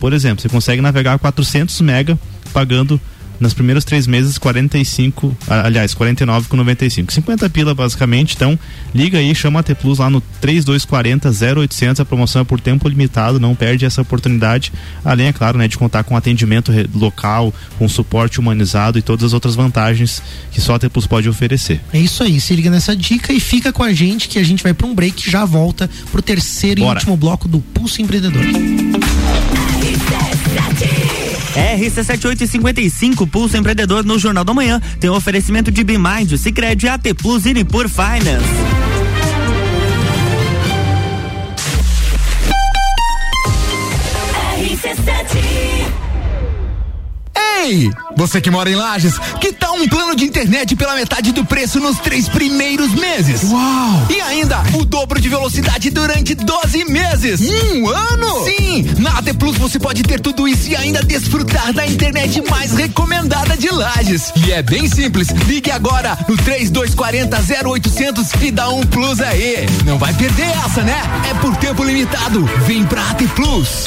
Por exemplo, você consegue navegar 400 mega pagando nas primeiros três meses 45, aliás, 49 com 95. 50 pila basicamente, então liga aí, chama a T Plus lá no 3240 0800, a promoção é por tempo limitado, não perde essa oportunidade, além, é claro, né, de contar com atendimento local, com suporte humanizado e todas as outras vantagens que só a T Plus pode oferecer. É isso aí, se liga nessa dica e fica com a gente que a gente vai para um break e já volta pro terceiro Bora. e último bloco do Pulso Empreendedor. RC7855, Pulso Empreendedor no Jornal da Manhã, tem um oferecimento de Bimind, Cicred, AT Plus e Nipur Finance. Ei, você que mora em Lages, que tal um plano de internet pela metade do preço nos três primeiros meses? Uau! E ainda o dobro de velocidade durante 12 meses. Um ano? Sim! Na AT Plus você pode ter tudo isso e ainda desfrutar da internet mais recomendada de Lages. E é bem simples. Ligue agora no 3240 0800 e dá um plus aí. Não vai perder essa, né? É por tempo limitado. Vem pra AT Plus.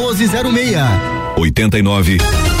1206.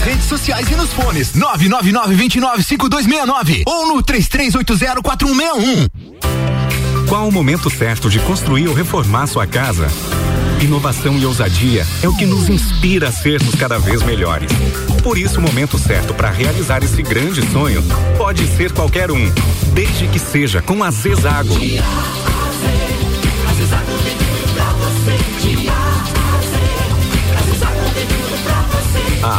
redes sociais e nos fones 999 29 5269 ou no 3380 4161. Qual o momento certo de construir ou reformar sua casa? Inovação e ousadia é o que nos inspira a sermos cada vez melhores. Por isso, o momento certo para realizar esse grande sonho pode ser qualquer um, desde que seja com a Zezago.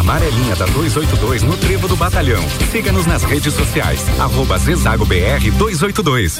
Amarelinha da 282 no Trevo do Batalhão. Siga-nos nas redes sociais. Arroba Zezago BR 282.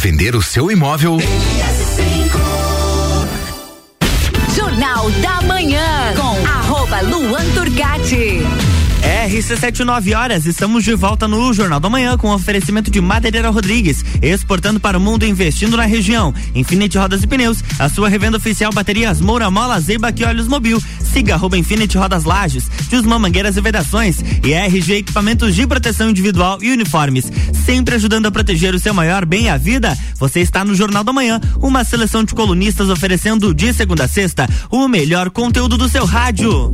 vender o seu imóvel? Jornal da RC79 horas, estamos de volta no Jornal da Manhã com oferecimento de Madeireira Rodrigues, exportando para o mundo e investindo na região. Infinity Rodas e Pneus, a sua revenda oficial baterias Moura Mola, Zeiba e Olhos Mobil. Siga arroba Infinity Rodas Lages, Jusman Mangueiras e Vedações e RG Equipamentos de Proteção Individual e Uniformes. Sempre ajudando a proteger o seu maior bem, a vida. Você está no Jornal da Manhã, uma seleção de colunistas oferecendo de segunda a sexta o melhor conteúdo do seu rádio.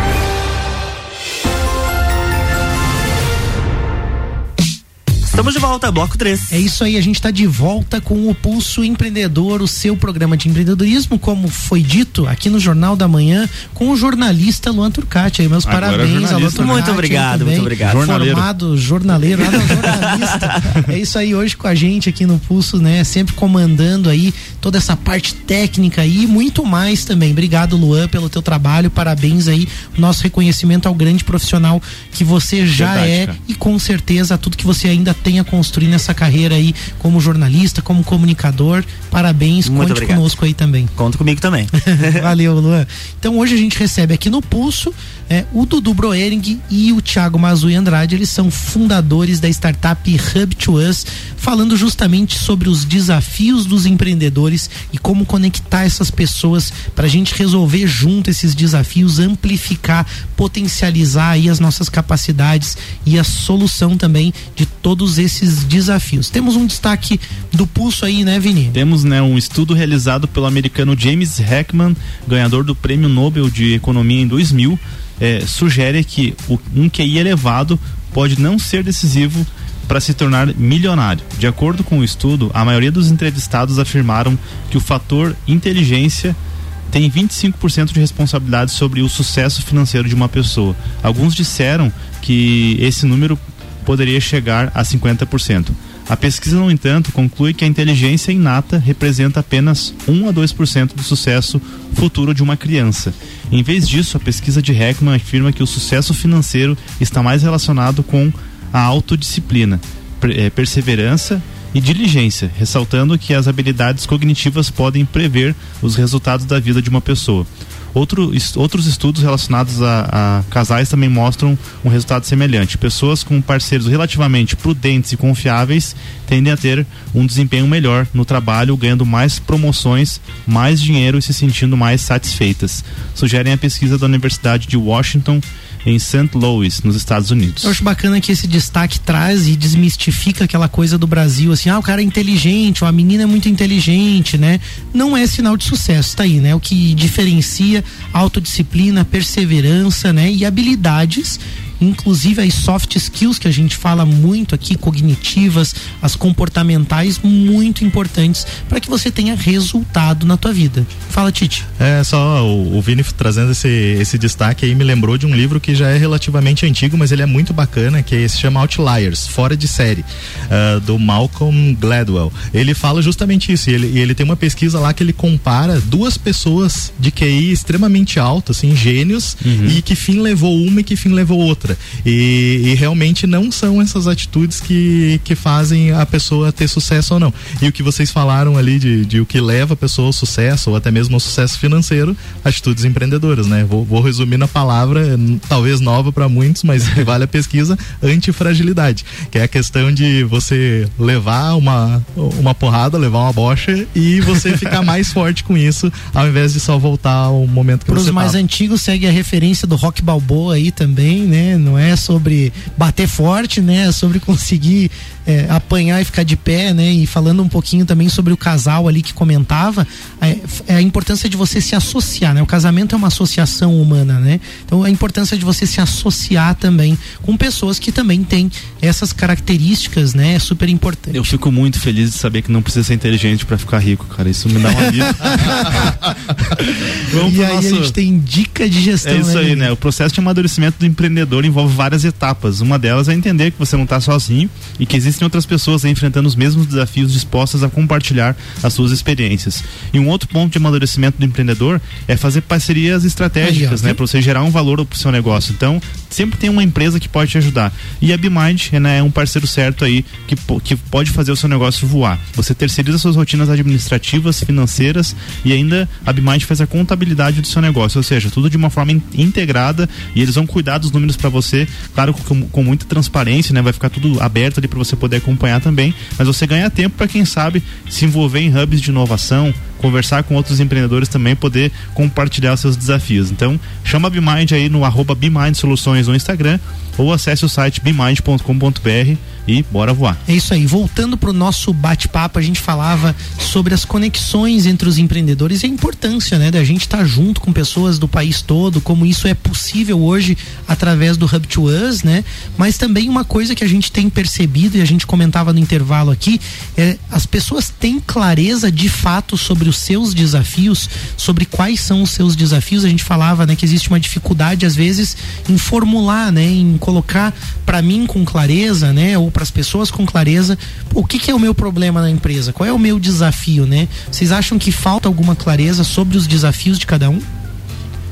Estamos de volta, bloco 3. É isso aí, a gente está de volta com o Pulso Empreendedor, o seu programa de empreendedorismo, como foi dito aqui no Jornal da Manhã, com o jornalista Luan Turcati. Aí, meus Agora parabéns ao Luan jornalista, Turcati. Muito obrigado, também, muito obrigado. Jornaleiro. Formado jornaleiro, não, jornalista. é isso aí, hoje com a gente aqui no Pulso, né? Sempre comandando aí toda essa parte técnica aí e muito mais também. Obrigado, Luan, pelo teu trabalho. Parabéns aí. Nosso reconhecimento ao grande profissional que você já Verdade, é cara. e com certeza tudo que você ainda tem a construir nessa carreira aí como jornalista, como comunicador. Parabéns, Muito conte obrigado. conosco aí também. Conta comigo também. Valeu, Luan. Então hoje a gente recebe aqui no Pulso é, o Dudu Broering e o Thiago Mazui Andrade. Eles são fundadores da startup Hub to Us, falando justamente sobre os desafios dos empreendedores e como conectar essas pessoas para a gente resolver junto esses desafios, amplificar, potencializar aí as nossas capacidades e a solução também de todos esses desafios. Temos um destaque do Pulso aí, né, Vini? Temos né, um estudo realizado pelo americano James Heckman, ganhador do Prêmio Nobel de Economia em 2000, eh, sugere que o, um QI elevado pode não ser decisivo para se tornar milionário. De acordo com o estudo, a maioria dos entrevistados afirmaram que o fator inteligência tem 25% de responsabilidade sobre o sucesso financeiro de uma pessoa. Alguns disseram que esse número poderia chegar a 50%. A pesquisa, no entanto, conclui que a inteligência inata representa apenas 1 a 2% do sucesso futuro de uma criança. Em vez disso, a pesquisa de Heckman afirma que o sucesso financeiro está mais relacionado com a autodisciplina, eh, perseverança e diligência, ressaltando que as habilidades cognitivas podem prever os resultados da vida de uma pessoa. Outro, outros estudos relacionados a, a casais também mostram um resultado semelhante. Pessoas com parceiros relativamente prudentes e confiáveis tendem a ter um desempenho melhor no trabalho, ganhando mais promoções, mais dinheiro e se sentindo mais satisfeitas. Sugerem a pesquisa da Universidade de Washington em St. Louis, nos Estados Unidos. Eu acho bacana que esse destaque traz e desmistifica aquela coisa do Brasil, assim, ah, o cara é inteligente, ou a menina é muito inteligente, né? Não é sinal de sucesso, tá aí, né? O que diferencia autodisciplina, perseverança, né? E habilidades inclusive as soft skills que a gente fala muito aqui, cognitivas, as comportamentais, muito importantes para que você tenha resultado na tua vida. Fala, Tite. É, só o, o Vini trazendo esse, esse destaque aí me lembrou de um livro que já é relativamente antigo, mas ele é muito bacana, que se chama Outliers, Fora de Série, ah, do Malcolm Gladwell. Ele fala justamente isso, e ele, ele tem uma pesquisa lá que ele compara duas pessoas de QI extremamente alto, assim, gênios, e que fim levou uma e que fim levou outra. E, e realmente não são essas atitudes que, que fazem a pessoa ter sucesso ou não. E o que vocês falaram ali de, de o que leva a pessoa ao sucesso, ou até mesmo ao sucesso financeiro, atitudes empreendedoras, né? Vou, vou resumir na palavra, talvez nova para muitos, mas que vale a pesquisa, antifragilidade, que é a questão de você levar uma, uma porrada, levar uma bocha e você ficar mais forte com isso, ao invés de só voltar ao momento que Para os você mais tava. antigos, segue a referência do Rock Balboa aí também, né? Não é sobre bater forte, né? É sobre conseguir é, apanhar e ficar de pé, né? E falando um pouquinho também sobre o casal ali que comentava, é, é a importância de você se associar, né? O casamento é uma associação humana, né? Então a importância de você se associar também com pessoas que também têm essas características, né? É super importante. Eu fico muito feliz de saber que não precisa ser inteligente para ficar rico, cara. Isso me dá um alívio. Vamos e aí nosso- a gente tem dica de gestão. É isso aí, Vini? né? O processo de amadurecimento do empreendedor envolve várias etapas. Uma delas é entender que você não está sozinho e que existem outras pessoas enfrentando os mesmos desafios dispostas a compartilhar as suas experiências. E um outro ponto de amadurecimento do empreendedor é fazer parcerias estratégicas, né? Para você gerar um valor pro seu negócio. Então, sempre tem uma empresa que pode te ajudar. E a BeMind né, é um parceiro certo aí que, que pode fazer o seu negócio voar. Você terceiriza suas rotinas administrativas, financeiras e ainda a BeMind faz a contabilidade do seu negócio, ou seja, tudo de uma forma in- integrada e eles vão cuidar dos números para você, claro, com, com muita transparência, né? Vai ficar tudo aberto ali para você poder acompanhar também, mas você ganha tempo para quem sabe se envolver em hubs de inovação, conversar com outros empreendedores também, poder compartilhar seus desafios. Então, chama a BeMind aí no arroba BeMind Soluções no Instagram ou acesse o site bemind.com.br e bora voar. É isso aí. Voltando para o nosso bate-papo, a gente falava sobre as conexões entre os empreendedores e a importância, né, da gente estar junto com pessoas do país todo, como isso é possível hoje através do Hub to Us, né? Mas também uma coisa que a gente tem percebido e a gente comentava no intervalo aqui é as pessoas têm clareza de fato sobre os seus desafios, sobre quais são os seus desafios. A gente falava, né, que existe uma dificuldade às vezes em formular, né, em colocar para mim com clareza, né, ou para as pessoas com clareza, pô, o que, que é o meu problema na empresa? Qual é o meu desafio, né? Vocês acham que falta alguma clareza sobre os desafios de cada um?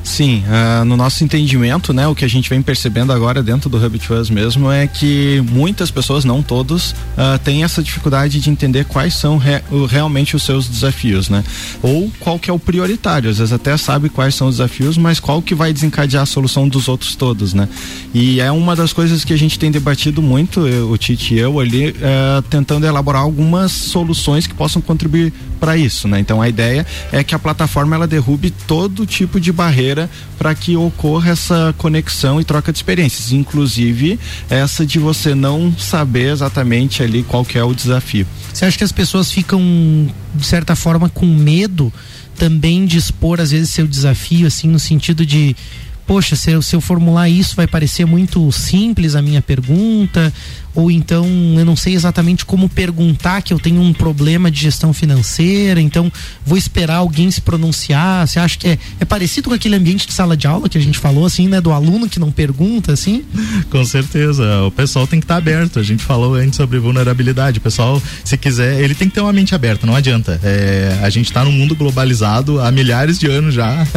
Sim, ah, no nosso entendimento, né, o que a gente vem percebendo agora dentro do Hub mesmo é que muitas pessoas, não todos, ah, têm essa dificuldade de entender quais são re- realmente os seus desafios, né? Ou qual que é o prioritário. Às vezes até sabe quais são os desafios, mas qual que vai desencadear a solução dos outros todos, né? E é uma das coisas que a gente tem debatido muito, eu, o Tite e eu ali, eh, tentando elaborar algumas soluções que possam contribuir para isso, né? Então a ideia é que a plataforma ela derrube todo tipo de barreira para que ocorra essa conexão e troca de experiências, inclusive essa de você não saber exatamente ali qual que é o desafio. Você acha que as pessoas ficam, de certa forma, com medo também de expor, às vezes, seu desafio, assim, no sentido de. Poxa, se eu, se eu formular isso vai parecer muito simples a minha pergunta, ou então eu não sei exatamente como perguntar que eu tenho um problema de gestão financeira, então vou esperar alguém se pronunciar. Você acha que é, é parecido com aquele ambiente de sala de aula que a gente falou, assim, né? Do aluno que não pergunta, assim? Com certeza, o pessoal tem que estar aberto. A gente falou antes sobre vulnerabilidade. O pessoal, se quiser, ele tem que ter uma mente aberta, não adianta. É, a gente está num mundo globalizado há milhares de anos já.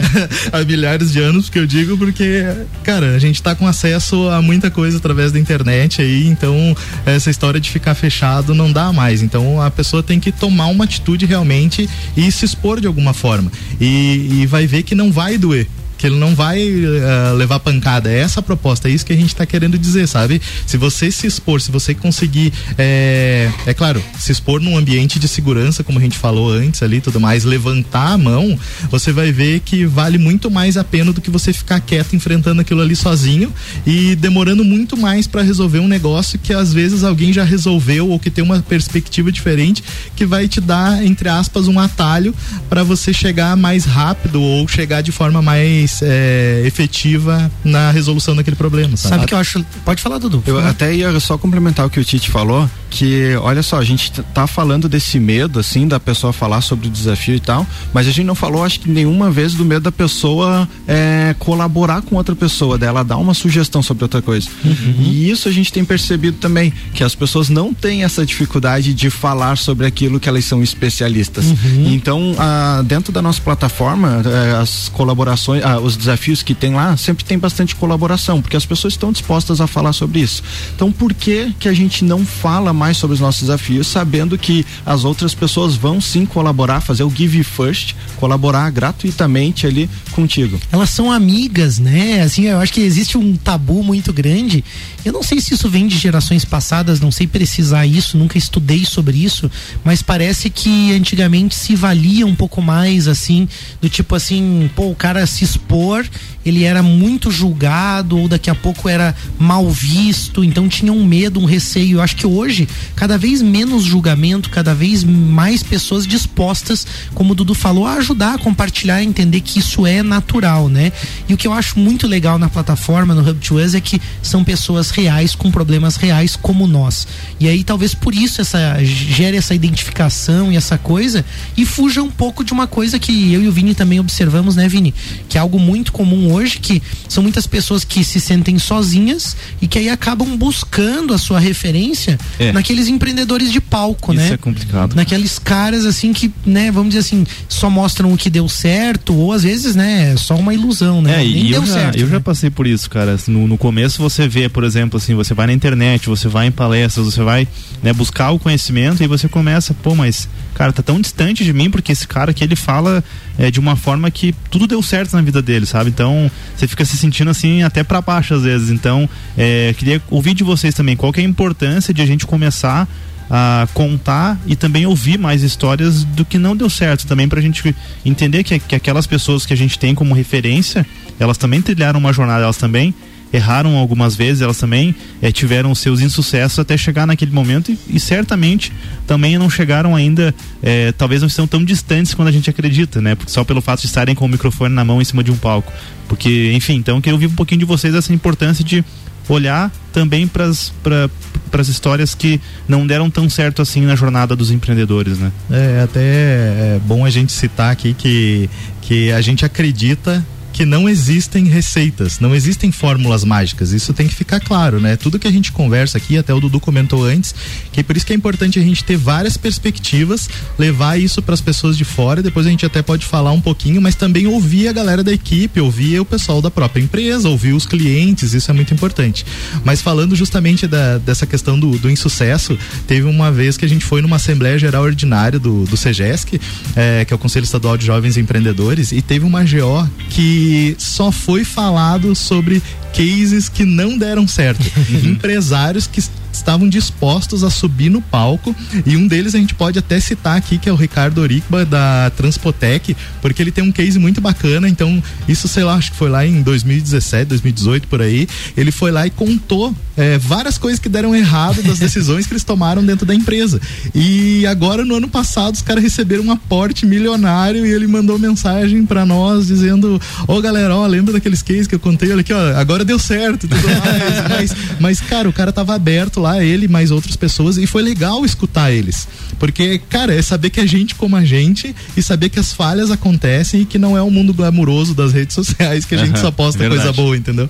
a milhares de anos, porque eu digo porque, cara, a gente tá com acesso a muita coisa através da internet aí, então essa história de ficar fechado não dá mais. Então a pessoa tem que tomar uma atitude realmente e se expor de alguma forma. E, e vai ver que não vai doer que ele não vai uh, levar pancada. É essa a proposta, é isso que a gente está querendo dizer, sabe? Se você se expor, se você conseguir, é, é claro, se expor num ambiente de segurança, como a gente falou antes ali, tudo mais, levantar a mão, você vai ver que vale muito mais a pena do que você ficar quieto enfrentando aquilo ali sozinho e demorando muito mais para resolver um negócio que às vezes alguém já resolveu ou que tem uma perspectiva diferente que vai te dar, entre aspas, um atalho para você chegar mais rápido ou chegar de forma mais mais é, efetiva na resolução daquele problema. Sabe? Sabe que eu acho. Pode falar, Dudu. Eu até ia só complementar o que o Tite falou, que olha só, a gente tá falando desse medo, assim, da pessoa falar sobre o desafio e tal, mas a gente não falou, acho que nenhuma vez do medo da pessoa é, colaborar com outra pessoa, dela dar uma sugestão sobre outra coisa. Uhum. E isso a gente tem percebido também, que as pessoas não têm essa dificuldade de falar sobre aquilo que elas são especialistas. Uhum. Então, ah, dentro da nossa plataforma, eh, as colaborações, ah, os desafios que tem lá, sempre tem bastante colaboração, porque as pessoas estão dispostas a falar sobre isso. Então, por que que a gente não fala mais sobre os nossos desafios, sabendo que as outras pessoas vão sim colaborar, fazer o give first, colaborar gratuitamente ali contigo? Elas são amigas, né? Assim, eu acho que existe um tabu muito grande. Eu não sei se isso vem de gerações passadas, não sei precisar isso, nunca estudei sobre isso, mas parece que antigamente se valia um pouco mais assim, do tipo assim, pô, o cara se expor, ele era muito julgado ou daqui a pouco era mal visto, então tinha um medo, um receio. Eu acho que hoje, cada vez menos julgamento, cada vez mais pessoas dispostas, como o Dudu falou, a ajudar, a compartilhar, a entender que isso é natural, né? E o que eu acho muito legal na plataforma, no Hub to Us, é que são pessoas reais, com problemas reais como nós. E aí talvez por isso essa gere essa identificação e essa coisa e fuja um pouco de uma coisa que eu e o Vini também observamos, né, Vini? Que é algo muito comum hoje, que são muitas pessoas que se sentem sozinhas e que aí acabam buscando a sua referência é. naqueles empreendedores de palco, Isso né? é complicado. Naqueles caras assim que, né, vamos dizer assim, só mostram o que deu certo ou às vezes, né, é só uma ilusão, né? É, Nem e eu já, certo. Eu né? já passei por isso, cara. No, no começo você vê, por exemplo, assim, você vai na internet, você vai em palestras, você vai, né, buscar o conhecimento e você começa, pô, mas cara, tá tão distante de mim porque esse cara aqui ele fala é, de uma forma que tudo deu certo na vida dele, sabe? Então você fica se sentindo assim até para baixo às vezes. Então é, queria ouvir de vocês também qual é a importância de a gente começar a contar e também ouvir mais histórias do que não deu certo também para a gente entender que, que aquelas pessoas que a gente tem como referência elas também trilharam uma jornada, elas também erraram algumas vezes, elas também é, tiveram seus insucessos até chegar naquele momento e, e certamente também não chegaram ainda, é, talvez não estão tão distantes quando a gente acredita, né? Só pelo fato de estarem com o microfone na mão em cima de um palco. Porque, enfim, então eu queria ouvir um pouquinho de vocês essa importância de olhar também para as histórias que não deram tão certo assim na jornada dos empreendedores, né? É até é bom a gente citar aqui que, que a gente acredita que não existem receitas, não existem fórmulas mágicas. Isso tem que ficar claro, né? Tudo que a gente conversa aqui, até o Dudu comentou antes, que por isso que é importante a gente ter várias perspectivas, levar isso para as pessoas de fora, depois a gente até pode falar um pouquinho, mas também ouvir a galera da equipe, ouvir o pessoal da própria empresa, ouvir os clientes, isso é muito importante. Mas falando justamente da, dessa questão do, do insucesso, teve uma vez que a gente foi numa Assembleia Geral Ordinária do, do CEGESC, é, que é o Conselho Estadual de Jovens Empreendedores, e teve uma GO que só foi falado sobre cases que não deram certo. Empresários que estavam dispostos a subir no palco e um deles a gente pode até citar aqui que é o Ricardo Oricba da Transpotec, porque ele tem um case muito bacana, então isso sei lá, acho que foi lá em 2017, 2018 por aí, ele foi lá e contou é, várias coisas que deram errado das decisões que eles tomaram dentro da empresa. E agora no ano passado os caras receberam um aporte milionário e ele mandou mensagem para nós dizendo, ô oh, galera, ó, lembra daqueles cases que eu contei, olha aqui, ó, agora agora deu certo tudo mais. mas, mas, cara, o cara tava aberto lá, ele mais outras pessoas, e foi legal escutar eles. Porque, cara, é saber que a gente como a gente e saber que as falhas acontecem e que não é um mundo glamuroso das redes sociais que a gente Aham, só posta verdade. coisa boa, entendeu?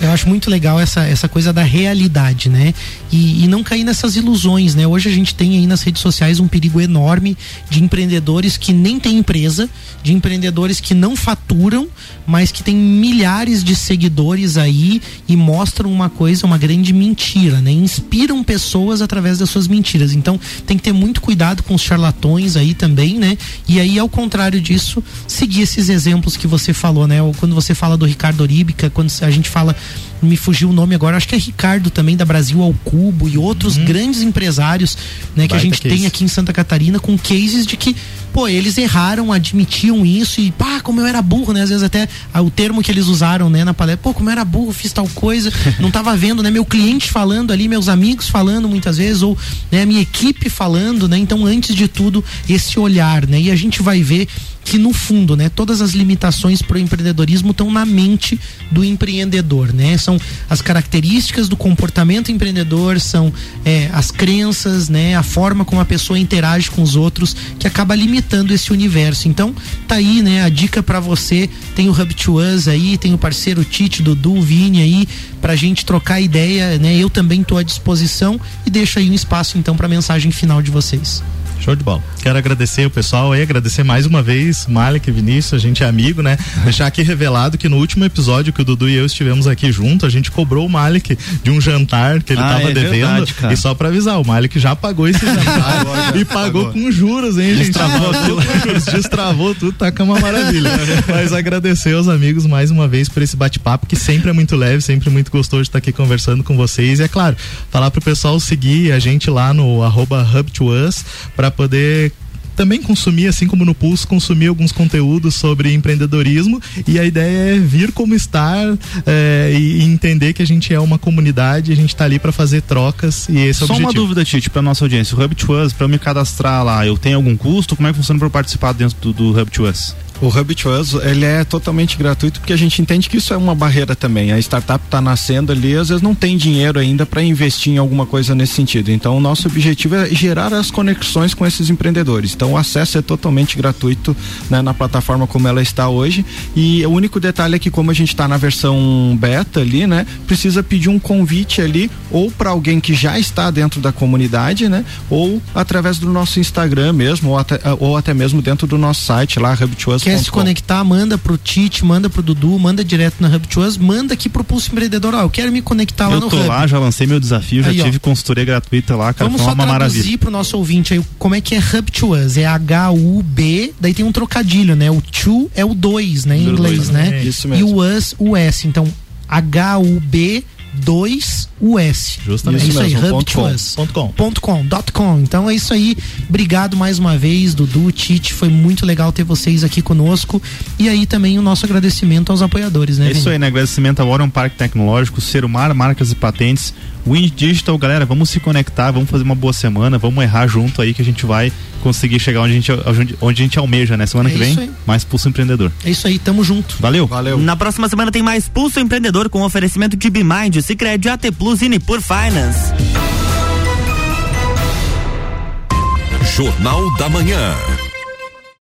Eu acho muito legal essa, essa coisa da realidade, né? E, e não cair nessas ilusões, né? Hoje a gente tem aí nas redes sociais um perigo enorme de empreendedores que nem têm empresa, de empreendedores que não faturam, mas que têm milhares de seguidores aí e mostram uma coisa, uma grande mentira, né? Inspiram pessoas através das suas mentiras. Então tem que ter muito cuidado com os charlatões aí também, né? E aí, ao contrário disso, seguir esses exemplos que você falou, né? Ou Quando você fala do Ricardo Oríbica, quando a gente fala me fugiu o nome agora, acho que é Ricardo também da Brasil ao Cubo e outros grandes empresários, né, que a gente case. tem aqui em Santa Catarina com cases de que, pô, eles erraram, admitiam isso e pá, como eu era burro, né? Às vezes até ah, o termo que eles usaram, né, na palestra, pô, como eu era burro, fiz tal coisa, não tava vendo, né, meu cliente falando ali, meus amigos falando muitas vezes ou, né, a minha equipe falando, né? Então, antes de tudo, esse olhar, né? E a gente vai ver que no fundo, né, todas as limitações para o empreendedorismo estão na mente do empreendedor, né? São as características do comportamento empreendedor, são é, as crenças, né, a forma como a pessoa interage com os outros que acaba limitando esse universo. Então, tá aí, né, a dica para você. Tem o Hub to Us aí, tem o parceiro Tite, Dudu, Vini aí pra gente trocar ideia, né? Eu também tô à disposição e deixo aí um espaço então para mensagem final de vocês. Show de bola. Quero agradecer o pessoal aí, agradecer mais uma vez, Malik e Vinícius, a gente é amigo, né? Deixar aqui revelado que no último episódio que o Dudu e eu estivemos aqui junto, a gente cobrou o Malik de um jantar que ele Ah, tava é devendo. verdade, e só pra avisar, o Malik já pagou esse jantar e pagou com juros, hein, gente? Destravou tudo. Destravou tudo, tá com uma maravilha. Mas agradecer aos amigos mais uma vez por esse bate-papo que sempre é muito leve, sempre muito gostoso de estar aqui conversando com vocês. E é claro, falar pro pessoal seguir a gente lá no arroba Hub2Us pra poder também consumir, assim como no Pulso, consumir alguns conteúdos sobre empreendedorismo e a ideia é vir como estar é, e, entender que a gente é uma comunidade, a gente tá ali para fazer trocas e esse é o Só uma dúvida, Tite, pra nossa audiência. O Hub to Us, eu me cadastrar lá, eu tenho algum custo? Como é que funciona eu participar dentro do, do Hub to Us? O Hub to Us, ele é totalmente gratuito porque a gente entende que isso é uma barreira também. A startup está nascendo ali, às vezes não tem dinheiro ainda para investir em alguma coisa nesse sentido. Então, o nosso objetivo é gerar as conexões com esses empreendedores. Então, o acesso é totalmente gratuito né, na plataforma como ela está hoje. E o único detalhe é que, como a gente está na versão beta ali, né, precisa pedir um convite ali ou para alguém que já está dentro da comunidade, né, ou através do nosso Instagram mesmo, ou até, ou até mesmo dentro do nosso site lá, hub2us.com. Quer se conectar, manda pro Tite, manda pro Dudu, manda direto na Hub to Us, manda aqui pro Pulso Empreendedor. Ó, eu quero me conectar lá eu no tô Hub. lá, já lancei meu desafio, já Aí, ó. tive consultoria gratuita lá, cara, Vamos só uma traduzir pro nosso ouvinte aí como é que é Hub to Us. É H-U-B, daí tem um trocadilho, né? O to é o 2, né? Em inglês, né? né? Isso E mesmo. o us, o S. Então, H-U-B 2 US. Justamente. É isso aí, com. Us. Ponto com. Ponto com, dot com. Então é isso aí. Obrigado mais uma vez, Dudu, Tite. Foi muito legal ter vocês aqui conosco. E aí também o nosso agradecimento aos apoiadores, né? É isso Vini? aí, né? Agradecimento ao Orion Parque Tecnológico, Serumar Marcas e Patentes, Wind Digital, galera, vamos se conectar, vamos fazer uma boa semana, vamos errar junto aí que a gente vai conseguir chegar onde a gente, onde, a gente almeja, né? Semana É que vem, aí. mais Pulso Empreendedor. É isso aí, tamo junto. Valeu. Valeu. Na próxima semana tem mais Pulso Empreendedor com oferecimento de Bimind, Cicred, AT Plus e Nipur Finance. Jornal da Manhã.